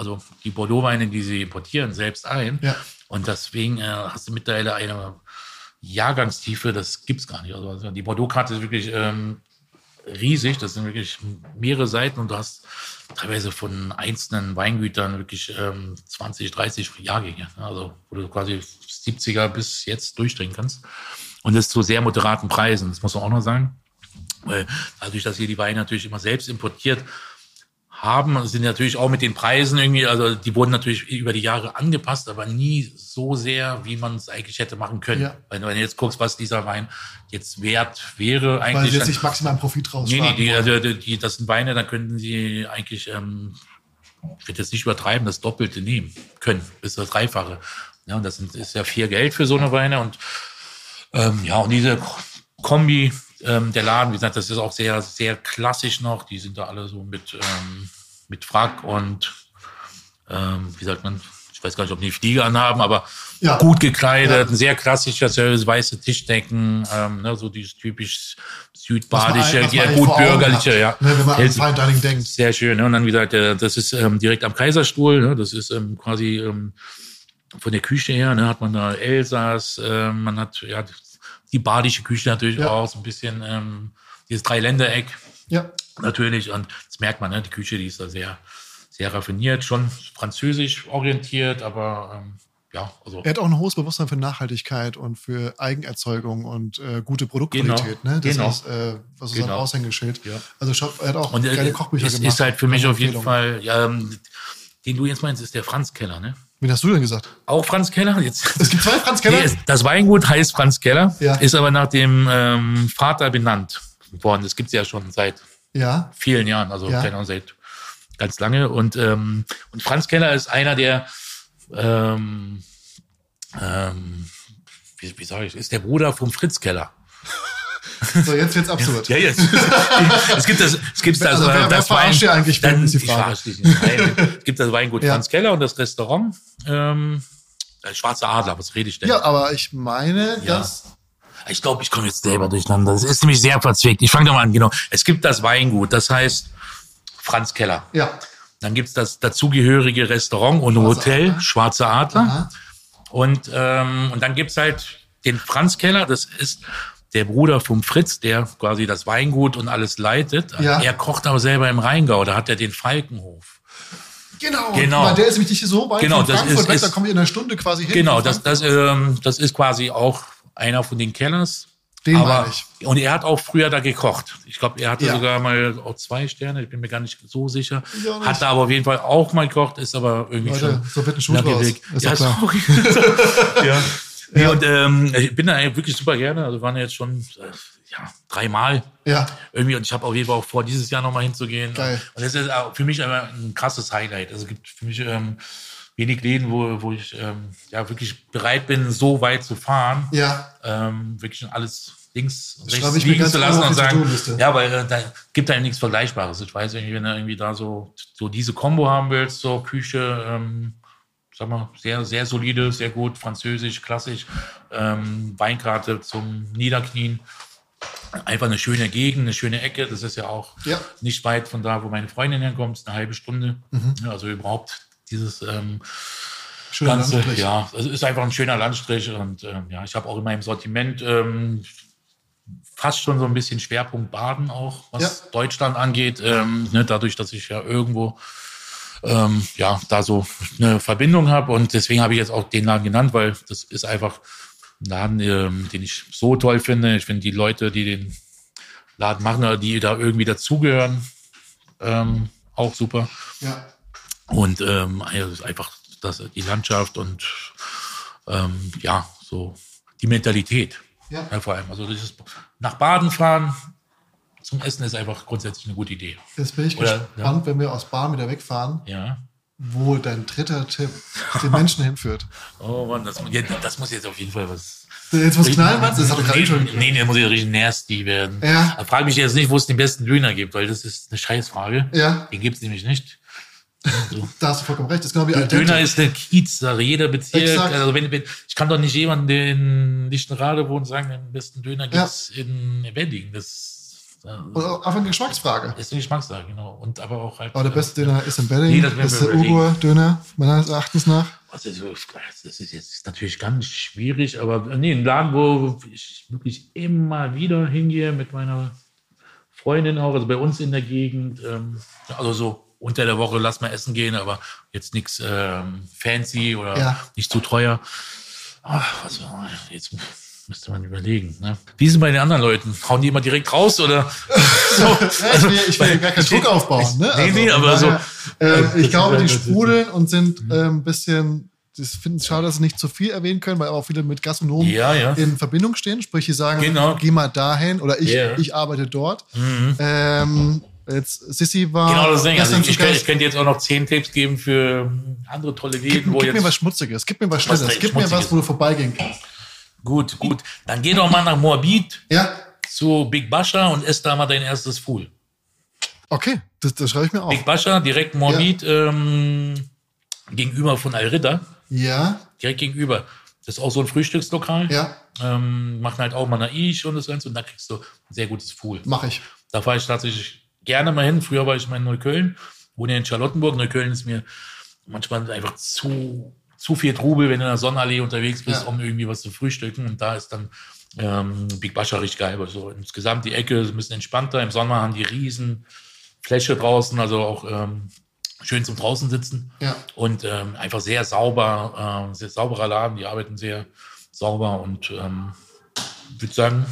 also die Bordeaux-Weine, die sie importieren, selbst ein. Ja. Und deswegen äh, hast du mittlerweile eine Jahrgangstiefe, das gibt's gar nicht. Also also die Bordeaux-Karte ist wirklich ähm, riesig, das sind wirklich mehrere Seiten und du hast teilweise von einzelnen Weingütern wirklich ähm, 20, 30 Jahrgänge, ne? also wo du quasi 70er bis jetzt durchdringen kannst. Und das zu sehr moderaten Preisen, das muss man auch noch sagen. Weil dadurch, dass hier die Weine natürlich immer selbst importiert haben, sind natürlich auch mit den Preisen irgendwie, also die wurden natürlich über die Jahre angepasst, aber nie so sehr, wie man es eigentlich hätte machen können. Ja. Wenn, wenn du jetzt guckst, was dieser Wein jetzt wert wäre, Weil eigentlich. sie jetzt dann- nicht maximal Profit Nee, rausschlagen. nee, die, also die, das sind Weine, da könnten sie eigentlich, ähm, ich will jetzt nicht übertreiben, das Doppelte nehmen können, bis das Dreifache. Ja, und das ist ja viel Geld für so eine Weine. Und ähm, ja, und diese Kombi, ähm, der Laden, wie gesagt, das ist auch sehr, sehr klassisch noch. Die sind da alle so mit, ähm, mit Frack und ähm, wie sagt man, ich weiß gar nicht, ob die Fliege anhaben, aber Ja. gut gekleidet, Ja. ein sehr klassischer Service, weiße Tischdecken, ähm, ne, so dieses typisch südbadische, was man ja, eigentlich gut bürgerliche, ja. Ne, wenn man an Fine Dining denkt. sehr schön. Ne? Und dann, wie gesagt, das ist ähm, direkt am Kaiserstuhl. Ne? Das ist ähm, quasi ähm, von der Küche her, ne? hat man da Elsass, ähm, man hat ja die badische Küche natürlich Ja. auch, so ein bisschen ähm, dieses Dreiländereck Ja. natürlich. Und das merkt man, ne? die Küche, die ist da sehr, sehr raffiniert, schon französisch orientiert, aber ähm, ja, also Er hat auch ein hohes Bewusstsein für Nachhaltigkeit und für Eigenerzeugung und äh, gute Produktqualität. Genau, Ne? Das genau. ist, äh, was ist sein Genau. Aushängeschild. Ja. Also Shop, er hat auch und äh, geile Kochbücher ist, gemacht. ist halt für mich auf jeden. Fall, ja, ähm, den du jetzt meinst, ist der Franz Keller, ne? Wen hast du denn gesagt? Auch Franz Keller? Jetzt, Es gibt zwei Franz Keller. Nee, es- das Weingut heißt Franz Keller, Ja. ist aber nach dem ähm, Vater benannt worden. Das gibt's ja schon seit ja. vielen Jahren, also Ja. keine Ahnung, seit ganz lange. Und, ähm, und Franz Keller ist einer der, ähm, ähm, wie, wie sage ich, ist der Bruder vom Fritz Keller. So, jetzt wird's absurd. Ja, jetzt. es gibt das, es gibt das, Also wer- wer das verarscht ihr eigentlich, dann, ist die Frage. nicht. Es gibt das Weingut Ja. Franz Keller und das Restaurant, ähm, äh, Schwarze Adler, was rede ich denn? Ja, aber ich meine, Ja. dass. Ich glaube, ich komme jetzt selber durcheinander. Das ist nämlich sehr verzwickt. Ich fange doch mal an, genau. Es gibt das Weingut, das heißt Franz Keller. Ja. Dann gibt's das dazugehörige Restaurant und Schwarze Hotel, Adler. Schwarze Adler. Aha. Und, ähm, und dann gibt's halt den Franz Keller, das ist der Bruder vom Fritz, der quasi das Weingut und alles leitet. Ja. Er kocht aber selber im Rheingau, da hat er den Falkenhof. Genau. Genau. Weil der ist nämlich nicht so weit Genau, von das Frankfurt ist- weg, ist- da komme ich in einer Stunde quasi hin. Genau, das, das, ähm, das ist quasi auch einer von den Kellers. Den aber, ich. Und er hat auch früher da gekocht. Ich glaube, er hatte Ja. sogar mal auch zwei Sterne. Ich bin mir gar nicht so sicher. Nicht. Hat da aber auf jeden Fall auch mal gekocht, ist aber irgendwie Leute, schon so wird ein Schuh weg. Ist ja, klar. ja. Nee, und ähm, ich bin da wirklich super gerne. Also waren jetzt schon äh, ja, dreimal Ja. irgendwie und ich habe auf jeden Fall auch vor, dieses Jahr nochmal hinzugehen. Geil. Und das ist für mich aber ein krasses Highlight. Also es gibt für mich ähm, wenig Läden, wo, wo ich ähm, ja wirklich bereit bin, so weit zu fahren, Ja. ähm, wirklich alles links und rechts ich liegen zu lassen und sagen, ja, weil äh, da gibt halt nichts Vergleichbares. Ich weiß irgendwie, wenn du irgendwie da so, so diese Kombo haben willst, so Küche, ähm, sag mal, sehr, sehr solide, sehr gut, französisch, klassisch, ähm, Weinkarte zum Niederknien. Einfach eine schöne Gegend, eine schöne Ecke. Das ist ja auch Ja. nicht weit von da, wo meine Freundin herkommt, eine halbe Stunde. Ja, also überhaupt dieses ähm, Schöner Ganze, Landstrich. ja, es ist einfach ein schöner Landstrich und ähm, ja, ich habe auch in meinem Sortiment ähm, fast schon so ein bisschen Schwerpunkt Baden auch, was Ja. Deutschland angeht, ähm, ne, dadurch, dass ich ja irgendwo ähm, ja da so eine Verbindung habe und deswegen habe ich jetzt auch den Laden genannt, weil das ist einfach ein Laden, ähm, den ich so toll finde. Ich finde die Leute, die den Laden machen, oder die da irgendwie dazugehören, ähm, auch super. Ja. Und ähm, ja, ist einfach das, die Landschaft und ähm, ja, so die Mentalität. Ja. vor allem. Also dieses nach Baden fahren zum Essen ist einfach grundsätzlich eine gute Idee. Jetzt bin ich Oder- gespannt, wenn wir aus Bahn wieder wegfahren, Ja. wo dein dritter Tipp den Menschen hinführt. Oh Mann, das, ja, das muss jetzt auf jeden Fall was. Jetzt muss knallen, du? Das doch gerade nee, schon. nee, nee, muss ja richtig nasty werden. Ja. Da frage mich jetzt nicht, wo es den besten Döner gibt, weil das ist eine Scheißfrage. Ja. Den gibt es nämlich nicht. So. Da hast du vollkommen recht. Das ist genau wie Der. Döner ist eine Kiezsache. Jeder Bezirk, Exakt. also wenn, wenn, ich kann doch nicht jemanden, der in Lichtenrade wohnt, sagen, den besten Döner gibt's in Wedding. Das, das Oder einfach eine Geschmacksfrage. ist eine Geschmackssache, genau. Und aber auch halt. Aber der beste Döner ist in Berlin. Nee, das das ist der. Ugo-Döner, meines Erachtens nach. Also, das ist jetzt natürlich ganz schwierig, aber nee, ein Laden, wo ich wirklich immer wieder hingehe mit meiner Freundin auch, also bei uns in der Gegend, ähm, also so unter der Woche lass mal essen gehen, aber jetzt nichts ähm, fancy oder Ja. nicht zu teuer. Ach, was war jetzt müsste man überlegen. Ne? Wie es bei den anderen Leuten? Hauen die immer direkt raus oder? so, Ja, ich will, ich will gar keinen Druck aufbauen. Ne? Nee, nee, von aber so- daher, Das ich glaube, die sprudeln und sind ähm, ein bisschen. Das finden es schade, dass sie nicht zu viel erwähnen können, weil auch viele mit Gastronomen Ja, ja. in Verbindung stehen. Sprich, die sagen, Genau. geh mal dahin oder ich, Ja. ich arbeite dort. Ähm, jetzt Sissi war Genau das Ding. Also ich, ich, könnte, ich könnte jetzt auch noch zehn Tipps geben für andere tolle Läden, Gib, wo gib jetzt mir was Schmutziges, gib mir was Schnelles, gib mir was, wo du vorbeigehen kannst. Gut, gut. Dann geh doch mal nach Moabit Ja, zu Big Bascha und ess da mal dein erstes Fool. okay, das, das schreibe ich mir auf. Big Bascha, direkt Moabit, ähm, gegenüber von Al-Rida, Ja, direkt gegenüber. Das ist auch so ein Frühstückslokal. ja, Ähm, machen halt auch Manaish und das Ganze und da kriegst du ein sehr gutes Fool. mache ich. Da fahre ich tatsächlich gerne mal hin. Früher war ich mal in Neukölln, wohne in Charlottenburg. Neukölln ist mir manchmal einfach zu, zu viel Trubel, wenn du in der Sonnenallee unterwegs bist, Ja. um irgendwie was zu frühstücken. Und da ist dann ähm, Big Bascha richtig geil. weil so insgesamt die Ecke ist ein bisschen entspannter. Im Sommer haben die riesen Fläche draußen, also auch ähm, schön zum draußen sitzen. Ja. Und ähm, einfach sehr sauber, ähm, sehr sauberer Laden. Die arbeiten sehr sauber und ähm, würde sagen,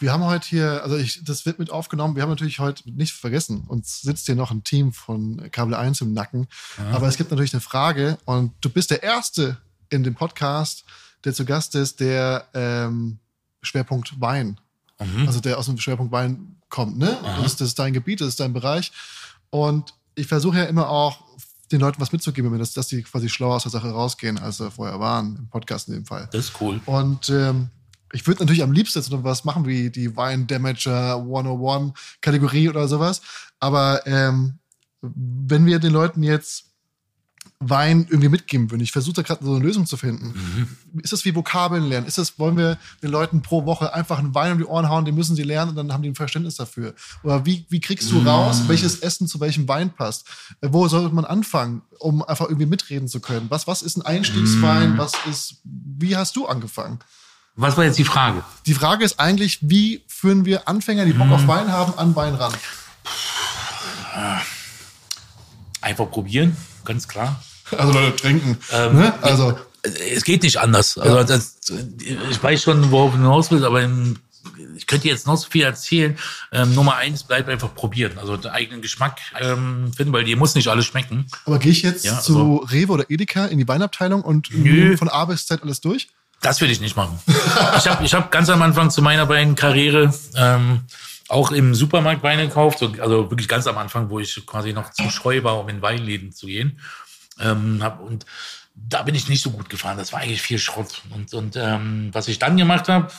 Wir haben heute hier, also ich, das wird mit aufgenommen. Wir haben natürlich heute nicht vergessen, uns sitzt hier noch ein Team von Kabel 1 im Nacken. Aber es gibt natürlich eine Frage und du bist der Erste in dem Podcast, der zu Gast ist, der ähm, Schwerpunkt Wein, also der aus dem Schwerpunkt Wein kommt. Ne? Das, ist, das ist dein Gebiet, das ist dein Bereich. Und ich versuche ja immer auch den Leuten was mitzugeben, dass, dass die quasi schlauer aus der Sache rausgehen, als sie vorher waren, im Podcast in dem Fall. das ist cool. Und ähm, ich würde natürlich am liebsten jetzt noch was machen wie die Wine Damager 101 Kategorie oder sowas. Aber ähm, wenn wir den Leuten jetzt Wein irgendwie mitgeben würden, ich versuche da gerade so eine Lösung zu finden. Ist das wie Vokabeln lernen? Ist das, wollen wir den Leuten pro Woche einfach einen Wein um die Ohren hauen, den müssen sie lernen und dann haben die ein Verständnis dafür? Oder wie, wie kriegst du raus, welches Essen zu welchem Wein passt? Äh, Wo sollte man anfangen, um einfach irgendwie mitreden zu können? Was, was ist ein Einstiegswein? Was ist, wie hast du angefangen? Was war jetzt die Frage? Die Frage ist eigentlich, wie führen wir Anfänger, die Bock auf Wein haben, an Wein ran? Einfach probieren, ganz klar. Also Leute, trinken. Ähm, ne? Also, Es geht nicht anders. Also das, ich weiß schon, worauf du hinaus willst, aber ich könnte jetzt noch so viel erzählen. Ähm, Nummer eins bleibt einfach probieren. Also den eigenen Geschmack ähm, finden, weil dir muss nicht alles schmecken. aber gehe ich jetzt Ja, zu Rewe oder Edeka in die Weinabteilung und Nö. von A bis Z alles durch? Das will ich nicht machen. Ich habe ich hab ganz am Anfang zu meiner beiden Karriere ähm, auch im Supermarkt Weine gekauft. So, also wirklich ganz am Anfang, wo ich quasi noch zu scheu war, um in Weinläden zu gehen. Ähm, hab, und da bin ich nicht so gut gefahren. Das war eigentlich viel Schrott. Und, und ähm, was ich dann gemacht habe,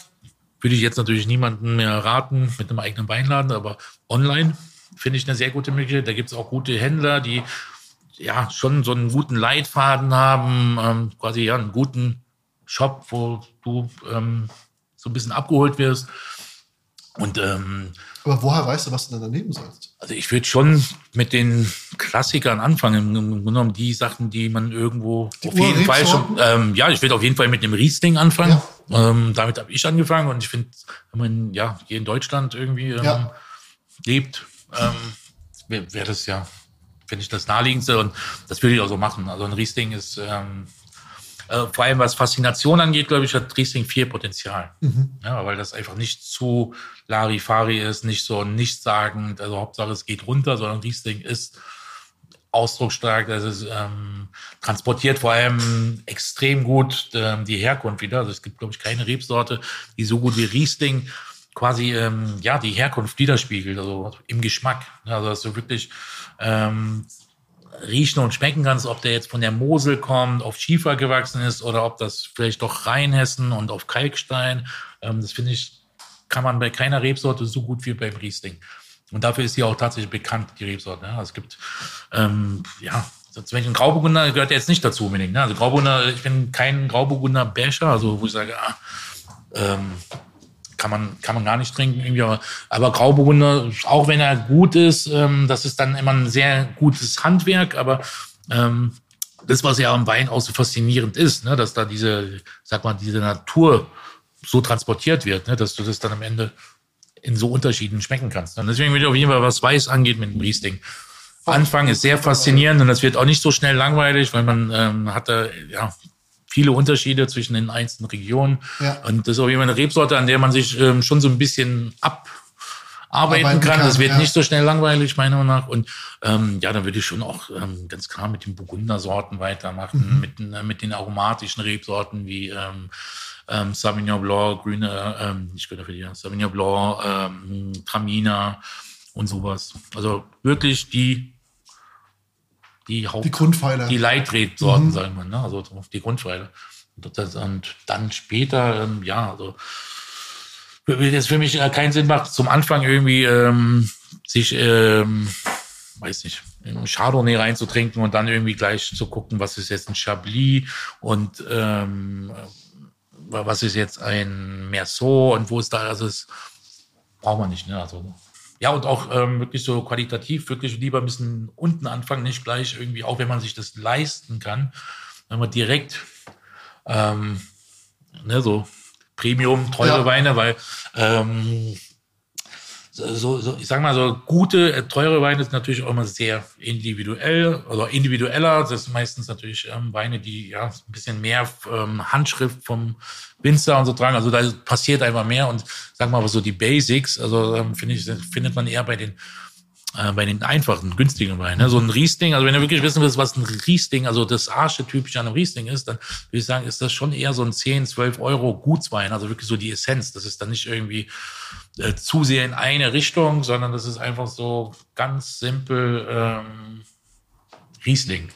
würde ich jetzt natürlich niemandem mehr raten mit einem eigenen Weinladen, aber online finde ich eine sehr gute Möglichkeit. Da gibt es auch gute Händler, die ja schon so einen guten Leitfaden haben, ähm, quasi ja einen guten Shop, wo du ähm, so ein bisschen abgeholt wirst. Und ähm, Aber woher weißt du, was du dann daneben sollst? also ich würde schon mit den Klassikern anfangen, im Grunde genommen die Sachen, die man irgendwo Die auf jeden Fall schon, ähm, ja, ich würde auf jeden Fall mit dem Riesling anfangen. Ähm, damit habe ich angefangen und ich finde, wenn man ja hier in Deutschland irgendwie ähm, Ja. lebt, ähm, wäre wär das ja, finde ich das naheliegendste und das würde ich auch so machen. Also ein Riesling ist ähm, äh, vor allem was Faszination angeht, glaube ich, hat Riesling viel Potenzial. Ja, weil das einfach nicht zu Larifari ist, nicht so nichtssagend, also Hauptsache es geht runter, sondern Riesling ist ausdrucksstark, das ist ähm, transportiert vor allem extrem gut ähm, die Herkunft wieder. Also es gibt, glaube ich, keine Rebsorte, die so gut wie Riesling quasi ähm, ja die Herkunft widerspiegelt, also im Geschmack. Also dass du wirklich ähm, riechen und schmecken kannst, ob der jetzt von der Mosel kommt, auf Schiefer gewachsen ist oder ob das vielleicht doch Rheinhessen und auf Kalkstein. Ähm, das finde ich, kann man bei keiner Rebsorte so gut wie beim Riesling. Und dafür ist sie auch tatsächlich bekannt, die Rebsorte. Also es gibt, ähm, ja, zum Beispiel ein Grauburgunder gehört jetzt nicht dazu unbedingt. Ne? Also Grauburgunder, ich bin kein Grauburgunder-Basher, also wo ich sage, ah, ähm, kann man, kann man gar nicht trinken irgendwie, aber, aber Grauburgunder, auch wenn er gut ist, ähm, das ist dann immer ein sehr gutes Handwerk, aber ähm, das, was ja am Wein auch so faszinierend ist, ne, dass da diese, sag mal, diese Natur so transportiert wird, ne, dass du das dann am Ende in so Unterschieden schmecken kannst. Und deswegen will ich auf jeden Fall, was Weiß angeht mit dem Riesling. Anfang ist sehr faszinierend und das wird auch nicht so schnell langweilig, weil man ähm, hat da ja, viele Unterschiede zwischen den einzelnen Regionen. Ja. Und das ist auf jeden Fall eine Rebsorte, an der man sich ähm, schon so ein bisschen abarbeiten Arbeiten kann. kann, Das wird ja. nicht so schnell langweilig, meiner Meinung nach. Und ähm, ja, dann würde ich schon auch ähm, ganz klar mit den Burgundersorten weitermachen, Mhm. mit, den, äh, mit den aromatischen Rebsorten wie ähm, ähm, Sauvignon Blanc, grüne, ähm, nicht grüne für die, Sauvignon Blanc, ähm, Traminer und sowas. Also wirklich die die Haupt Die Grundpfeiler. die Leitrebsorten, sagen wir, ne? also so die Grundpfeiler. Und, das, und dann später, ähm, ja, also es für mich äh, keinen Sinn macht, zum Anfang irgendwie ähm, sich, ähm, weiß nicht, in Chardonnay reinzutrinken und dann irgendwie gleich zu gucken, was ist jetzt ein Chablis und ähm, was ist jetzt ein Merceau und wo ist da, also das braucht man nicht, ne? Also ja, und auch ähm, wirklich so qualitativ, wirklich lieber ein bisschen unten anfangen, nicht gleich irgendwie, auch wenn man sich das leisten kann, wenn man direkt ähm, ne, so Premium, teure Ja. Weine, weil ähm, so, so, ich sag mal so, gute, äh, teure Weine sind natürlich auch immer sehr individuell oder individueller. Das sind meistens natürlich ähm, Weine, die ja ein bisschen mehr ähm, Handschrift vom Winzer und so tragen. Also da passiert einfach mehr und sag mal so die Basics, also ähm, finde ich, findet man eher bei den äh, bei den einfachen, günstigen Weinen. Ne? So ein Riesling, also wenn du wirklich wissen willst, was ein Riesling, also das Archetypische an einem Riesling ist, dann würde ich sagen, ist das schon eher so ein 10, 12 Euro Gutswein, also wirklich so die Essenz. Das ist dann nicht irgendwie äh, zu sehr in eine Richtung, sondern das ist einfach so ganz simpel ähm, Riesling.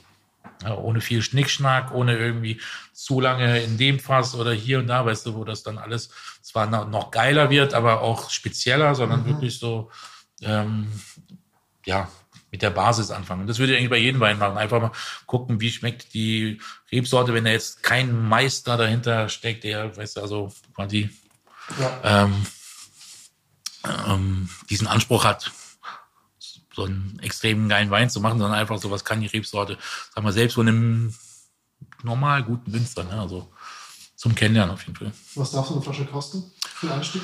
Ja, ohne viel Schnickschnack, ohne irgendwie zu lange in dem Fass oder hier und da, weißt du, wo das dann alles zwar noch, geiler wird, aber auch spezieller, sondern wirklich so, ähm, ja, mit der Basis anfangen. Das würde ich eigentlich bei jedem Wein machen. Einfach mal gucken, wie schmeckt die Rebsorte, wenn da jetzt kein Meister dahinter steckt, der, weißt du, also quasi Ja. ähm, ähm, diesen Anspruch hat, so einen extrem geilen Wein zu machen, sondern einfach so, was kann die Rebsorte, sagen wir, selbst von einem normal guten Winzer, ne? also zum Kennenlernen auf jeden Fall. Was darf so eine Flasche kosten für den Einstieg?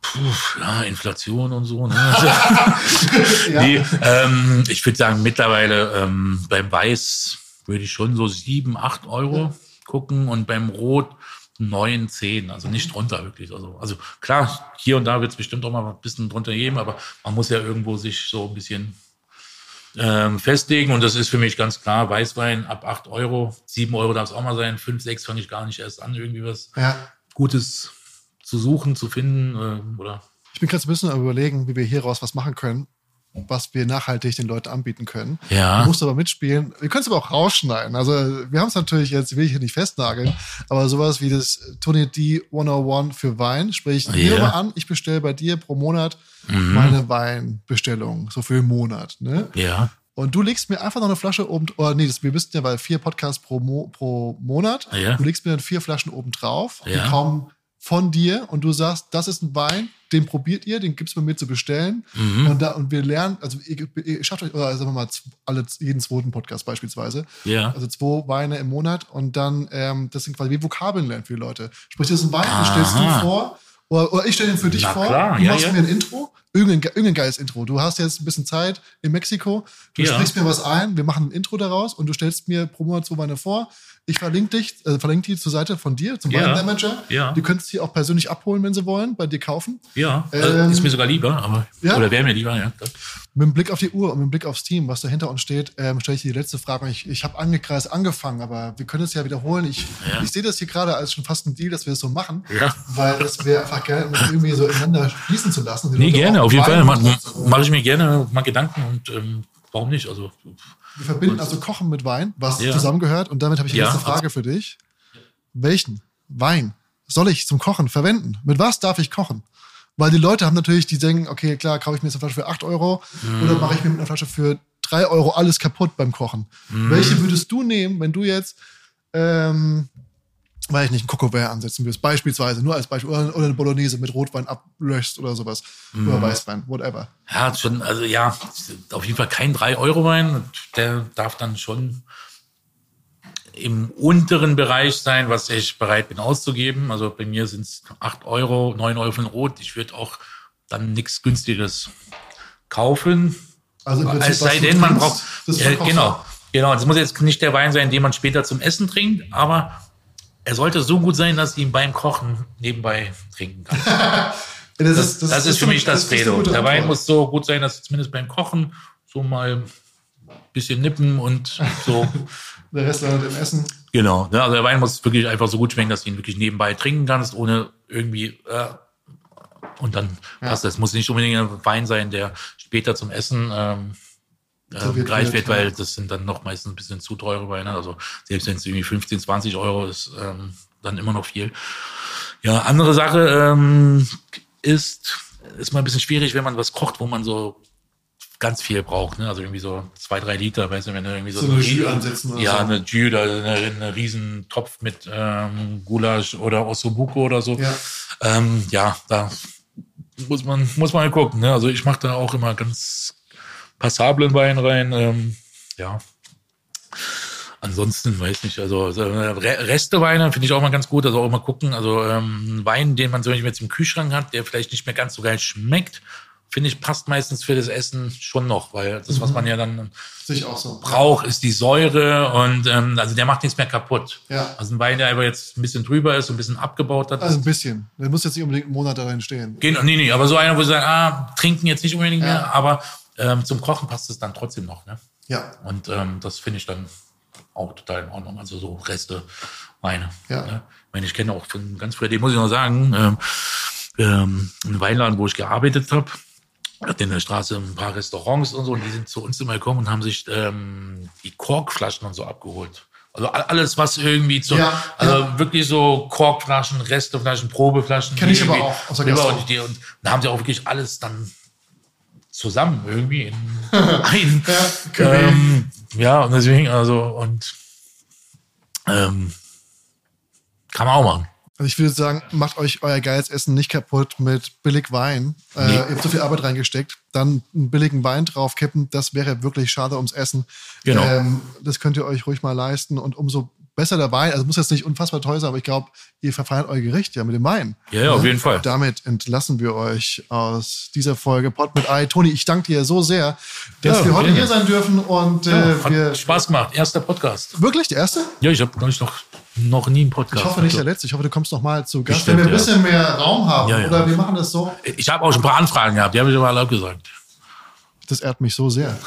Puh, ja, Inflation und so. Ne? Ja. nee, ähm, ich würde sagen, mittlerweile ähm, beim Weiß würde ich schon so sieben, acht Euro gucken und beim Rot neun, zehn, also nicht drunter wirklich. Also, also klar, hier und da wird es bestimmt auch mal ein bisschen drunter geben, aber man muss ja irgendwo sich so ein bisschen ähm, festlegen und das ist für mich ganz klar, Weißwein ab acht Euro, sieben Euro darf es auch mal sein, fünf, sechs fange ich gar nicht erst an, irgendwie was ja. Gutes zu suchen, zu finden äh, oder Ich bin gerade ein bisschen am überlegen, wie wir hier raus was machen können, was wir nachhaltig den Leuten anbieten können. Ja. Du musst aber mitspielen. Wir können es aber auch rausschneiden. Also wir haben es natürlich jetzt, will ich hier nicht festnageln, aber sowas wie das Tony D 101 für Wein, sprich, Ja. nehme mal an, ich bestelle bei dir pro Monat Mhm. meine Weinbestellung, so für einen Monat. Ne? ja. Und du legst mir einfach noch eine Flasche oben, oder nee, das, wir wissen ja, weil vier Podcasts pro, Mo, pro Monat. Ja. Du legst mir dann vier Flaschen oben drauf, die Ja. kommen von dir und du sagst, das ist ein Wein, den probiert ihr, den gibt's bei mir zu bestellen. Mhm. Und, da, und wir lernen, also ihr, ihr schafft euch, oder sagen wir mal, alle, jeden zweiten Podcast beispielsweise. Ja. Also zwei Weine im Monat und dann, ähm, das sind quasi wie Vokabeln lernen für die Leute. Sprich, das ist ein Wein, den stellst du vor, oder, oder ich stelle den für dich Na vor. klar, du ja, machst ja. mir ein Intro, irgendein, ge- irgendein geiles Intro. Du hast jetzt ein bisschen Zeit in Mexiko, du Ja. sprichst mir was ein, wir machen ein Intro daraus und du stellst mir pro Monat zwei Weine vor. Ich verlinke dich, äh, verlinke die zur Seite von dir, zum Ja. Weindamager. Ja. Die könntest sie auch persönlich abholen, wenn sie wollen, bei dir kaufen. Ja, Ähm, also ist mir sogar lieber, aber ja. oder wäre mir lieber, ja. Mit dem Blick auf die Uhr und mit dem Blick aufs Team, was da hinter uns steht, ähm, stelle ich dir die letzte Frage. Ich, ich habe angekreist angefangen, aber wir können es ja wiederholen. Ich, Ja. ich sehe das hier gerade als schon fast ein Deal, dass wir es so machen, weil es wäre einfach geil, um das irgendwie so ineinander fließen zu lassen. Nee, gerne, auf jeden Fall. Mache mach ich mir gerne mal Gedanken und ähm, warum nicht? Also Wir verbinden also Kochen mit Wein, was Ja. zusammengehört. Und damit habe ich die Ja, letzte Frage für dich. Welchen Wein soll ich zum Kochen verwenden? Mit was darf ich kochen? Weil die Leute haben natürlich, die denken, okay, klar, kaufe ich mir jetzt eine Flasche für 8 Euro oder mache ich mir mit einer Flasche für 3 Euro alles kaputt beim Kochen. Welche würdest du nehmen, wenn du jetzt, ähm, weil ich nicht einen Cocovert ansetzen würdest, beispielsweise, nur als Beispiel, oder, eine Bolognese mit Rotwein ablöschst oder sowas, oder Weißwein, whatever. ja, schon, also ja, auf jeden Fall kein 3-Euro-Wein. Der darf dann schon im unteren Bereich sein, was ich bereit bin auszugeben. Also bei mir sind es 8 Euro, 9 Euro für ein Rot. Ich würde auch dann nichts Günstiges kaufen. Also im Prinzip, Es sei denn, man braucht. Äh, genau, genau. Das muss jetzt nicht der Wein sein, den man später zum Essen trinkt, aber er sollte so gut sein, dass ich ihn beim Kochen nebenbei trinken kann. Ja, Das, Das, das, ist für mich das ist Credo. Der Wein muss so gut sein, dass zumindest beim Kochen so mal ein bisschen nippen und so. Der Rest landet im Essen. genau. Also der Wein muss wirklich einfach so gut schmecken, dass du ihn wirklich nebenbei trinken kannst, ohne irgendwie. Äh, und dann passt das. Muss nicht unbedingt ein Wein sein, der später zum Essen ähm, äh, gereicht wird, weil das sind dann noch meistens ein bisschen zu teure Weine. Also selbst wenn es irgendwie 15, 20 Euro ist, ähm, dann immer noch viel. Ja, andere Sache ähm, ist, ist mal ein bisschen schwierig, wenn man was kocht, wo man so ganz viel braucht. Ne? Also irgendwie so zwei, drei Liter, weißt du, wenn du irgendwie so, So eine Jus ansetzen oder Ja, so. eine Jus oder eine, eine riesen Topf mit ähm, Gulasch oder Ossobuco oder so. Ja. Ähm, ja, da muss man, muss man gucken. Ne? Also ich mache da auch immer ganz passablen Wein rein. Ähm, ja. Ansonsten weiß nicht, also so, äh, Re- Resteweine finde ich auch mal ganz gut, also auch mal gucken. Also ähm, Wein, den man so jetzt im Kühlschrank hat, der vielleicht nicht mehr ganz so geil schmeckt, finde ich, passt meistens für das Essen schon noch, weil das, Mhm. was man ja dann Sehe ich auch so. braucht, ist die Säure und ähm, also der macht nichts mehr kaputt. Ja. Also ein Wein, der aber jetzt ein bisschen drüber ist, ein bisschen abgebaut hat, Also ein bisschen. Der muss jetzt nicht unbedingt einen Monat darin stehen. Geht, nee, nee, aber so einer, wo sie sagen, ah, trinken jetzt nicht unbedingt Ja. mehr, aber ähm, zum Kochen passt es dann trotzdem noch. Ne? Ja. Und ähm, das finde ich dann auch total in Ordnung. Also so Reste, Weine. Ja. Ne? Ich meine, ich kenne auch von ganz früher, den muss ich noch sagen, ähm, ähm, einen Weinladen, wo ich gearbeitet habe. Hat in der Straße ein paar Restaurants und so, und die sind zu uns immer gekommen und haben sich ähm, die Korkflaschen und so abgeholt. Also alles, was irgendwie zu, Ja, also ja. wirklich so Korkflaschen, Resteflaschen, Probeflaschen. Kenn ich aber auch aus der und, die, und da haben sie auch wirklich alles dann zusammen irgendwie in ein. Ja, ähm, ja, und deswegen, also, und ähm, kann man auch machen. Also ich würde sagen, macht euch euer geiles Essen nicht kaputt mit billig Wein. Äh, Nee. Ihr habt so viel Arbeit reingesteckt. Dann einen billigen Wein draufkippen, das wäre wirklich schade ums Essen. Genau. Ähm, das könnt ihr euch ruhig mal leisten. Und umso besser der Wein, also muss jetzt nicht unfassbar teuer sein, aber ich glaube, ihr verfeinert euer Gericht ja mit dem Wein. Ja, ja, auf jeden Fall. Damit entlassen wir euch aus dieser Folge Pod mit Ei. Toni, ich danke dir so sehr, dass Ja, wir heute hier sein dürfen und äh, Hat wir Spaß gemacht. Erster Podcast. wirklich der erste? Ja, ich habe, glaube ich, noch, noch nie einen Podcast. Ich hoffe nicht der letzte. Ich hoffe, du kommst noch mal zu Gast, Bestimmt, wenn wir ein ja. bisschen mehr Raum haben. Ja, ja. Oder wir machen das so. Ich habe auch schon ein paar Anfragen gehabt, die habe ich aber alle abgesagt. Das ehrt mich so sehr.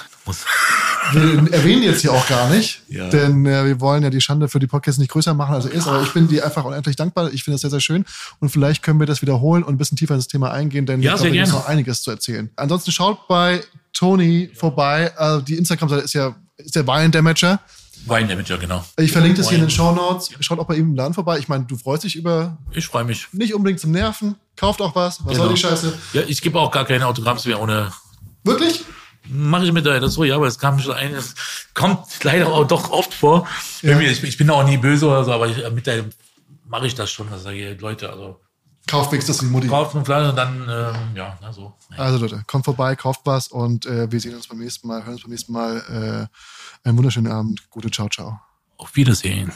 Wir erwähnen jetzt hier auch gar nicht, Ja. denn äh, wir wollen ja die Schande für die Podcasts nicht größer machen, als er ist. Aber ich bin dir einfach unendlich dankbar. Ich finde das sehr, sehr schön. Und vielleicht können wir das wiederholen und ein bisschen tiefer ins Thema eingehen, denn Ja, ich glaube, da gibt noch einiges zu erzählen. Ansonsten schaut bei Tony vorbei. Äh, die Instagram-Seite ist ja ist der Wein Damager. Weindamager, genau. Ich verlinke das hier in den. Show Notes. Schaut auch bei ihm im Laden vorbei. Ich meine, du freust dich über Ich freue mich. nicht unbedingt zum Nerven. Kauft auch was. Was soll Genau. die Scheiße? Ja, ich gebe auch gar keine Autogramms mehr ohne. Wirklich? Mache ich mit der das so, ja, aber es kam schon ein, es kommt leider auch doch oft vor. Ja. Ich, ich bin auch nie böse oder so, aber ich, mit der mache ich das schon, dass sage, Leute, also Kauft wenigstens die Mutti. kauft ein Fleisch und dann, ähm, ja, na so. Also Leute, kommt vorbei, kauft was und äh, wir sehen uns beim nächsten Mal, hören uns beim nächsten Mal. Äh, einen wunderschönen Abend. Gute Ciao, ciao. Auf Wiedersehen.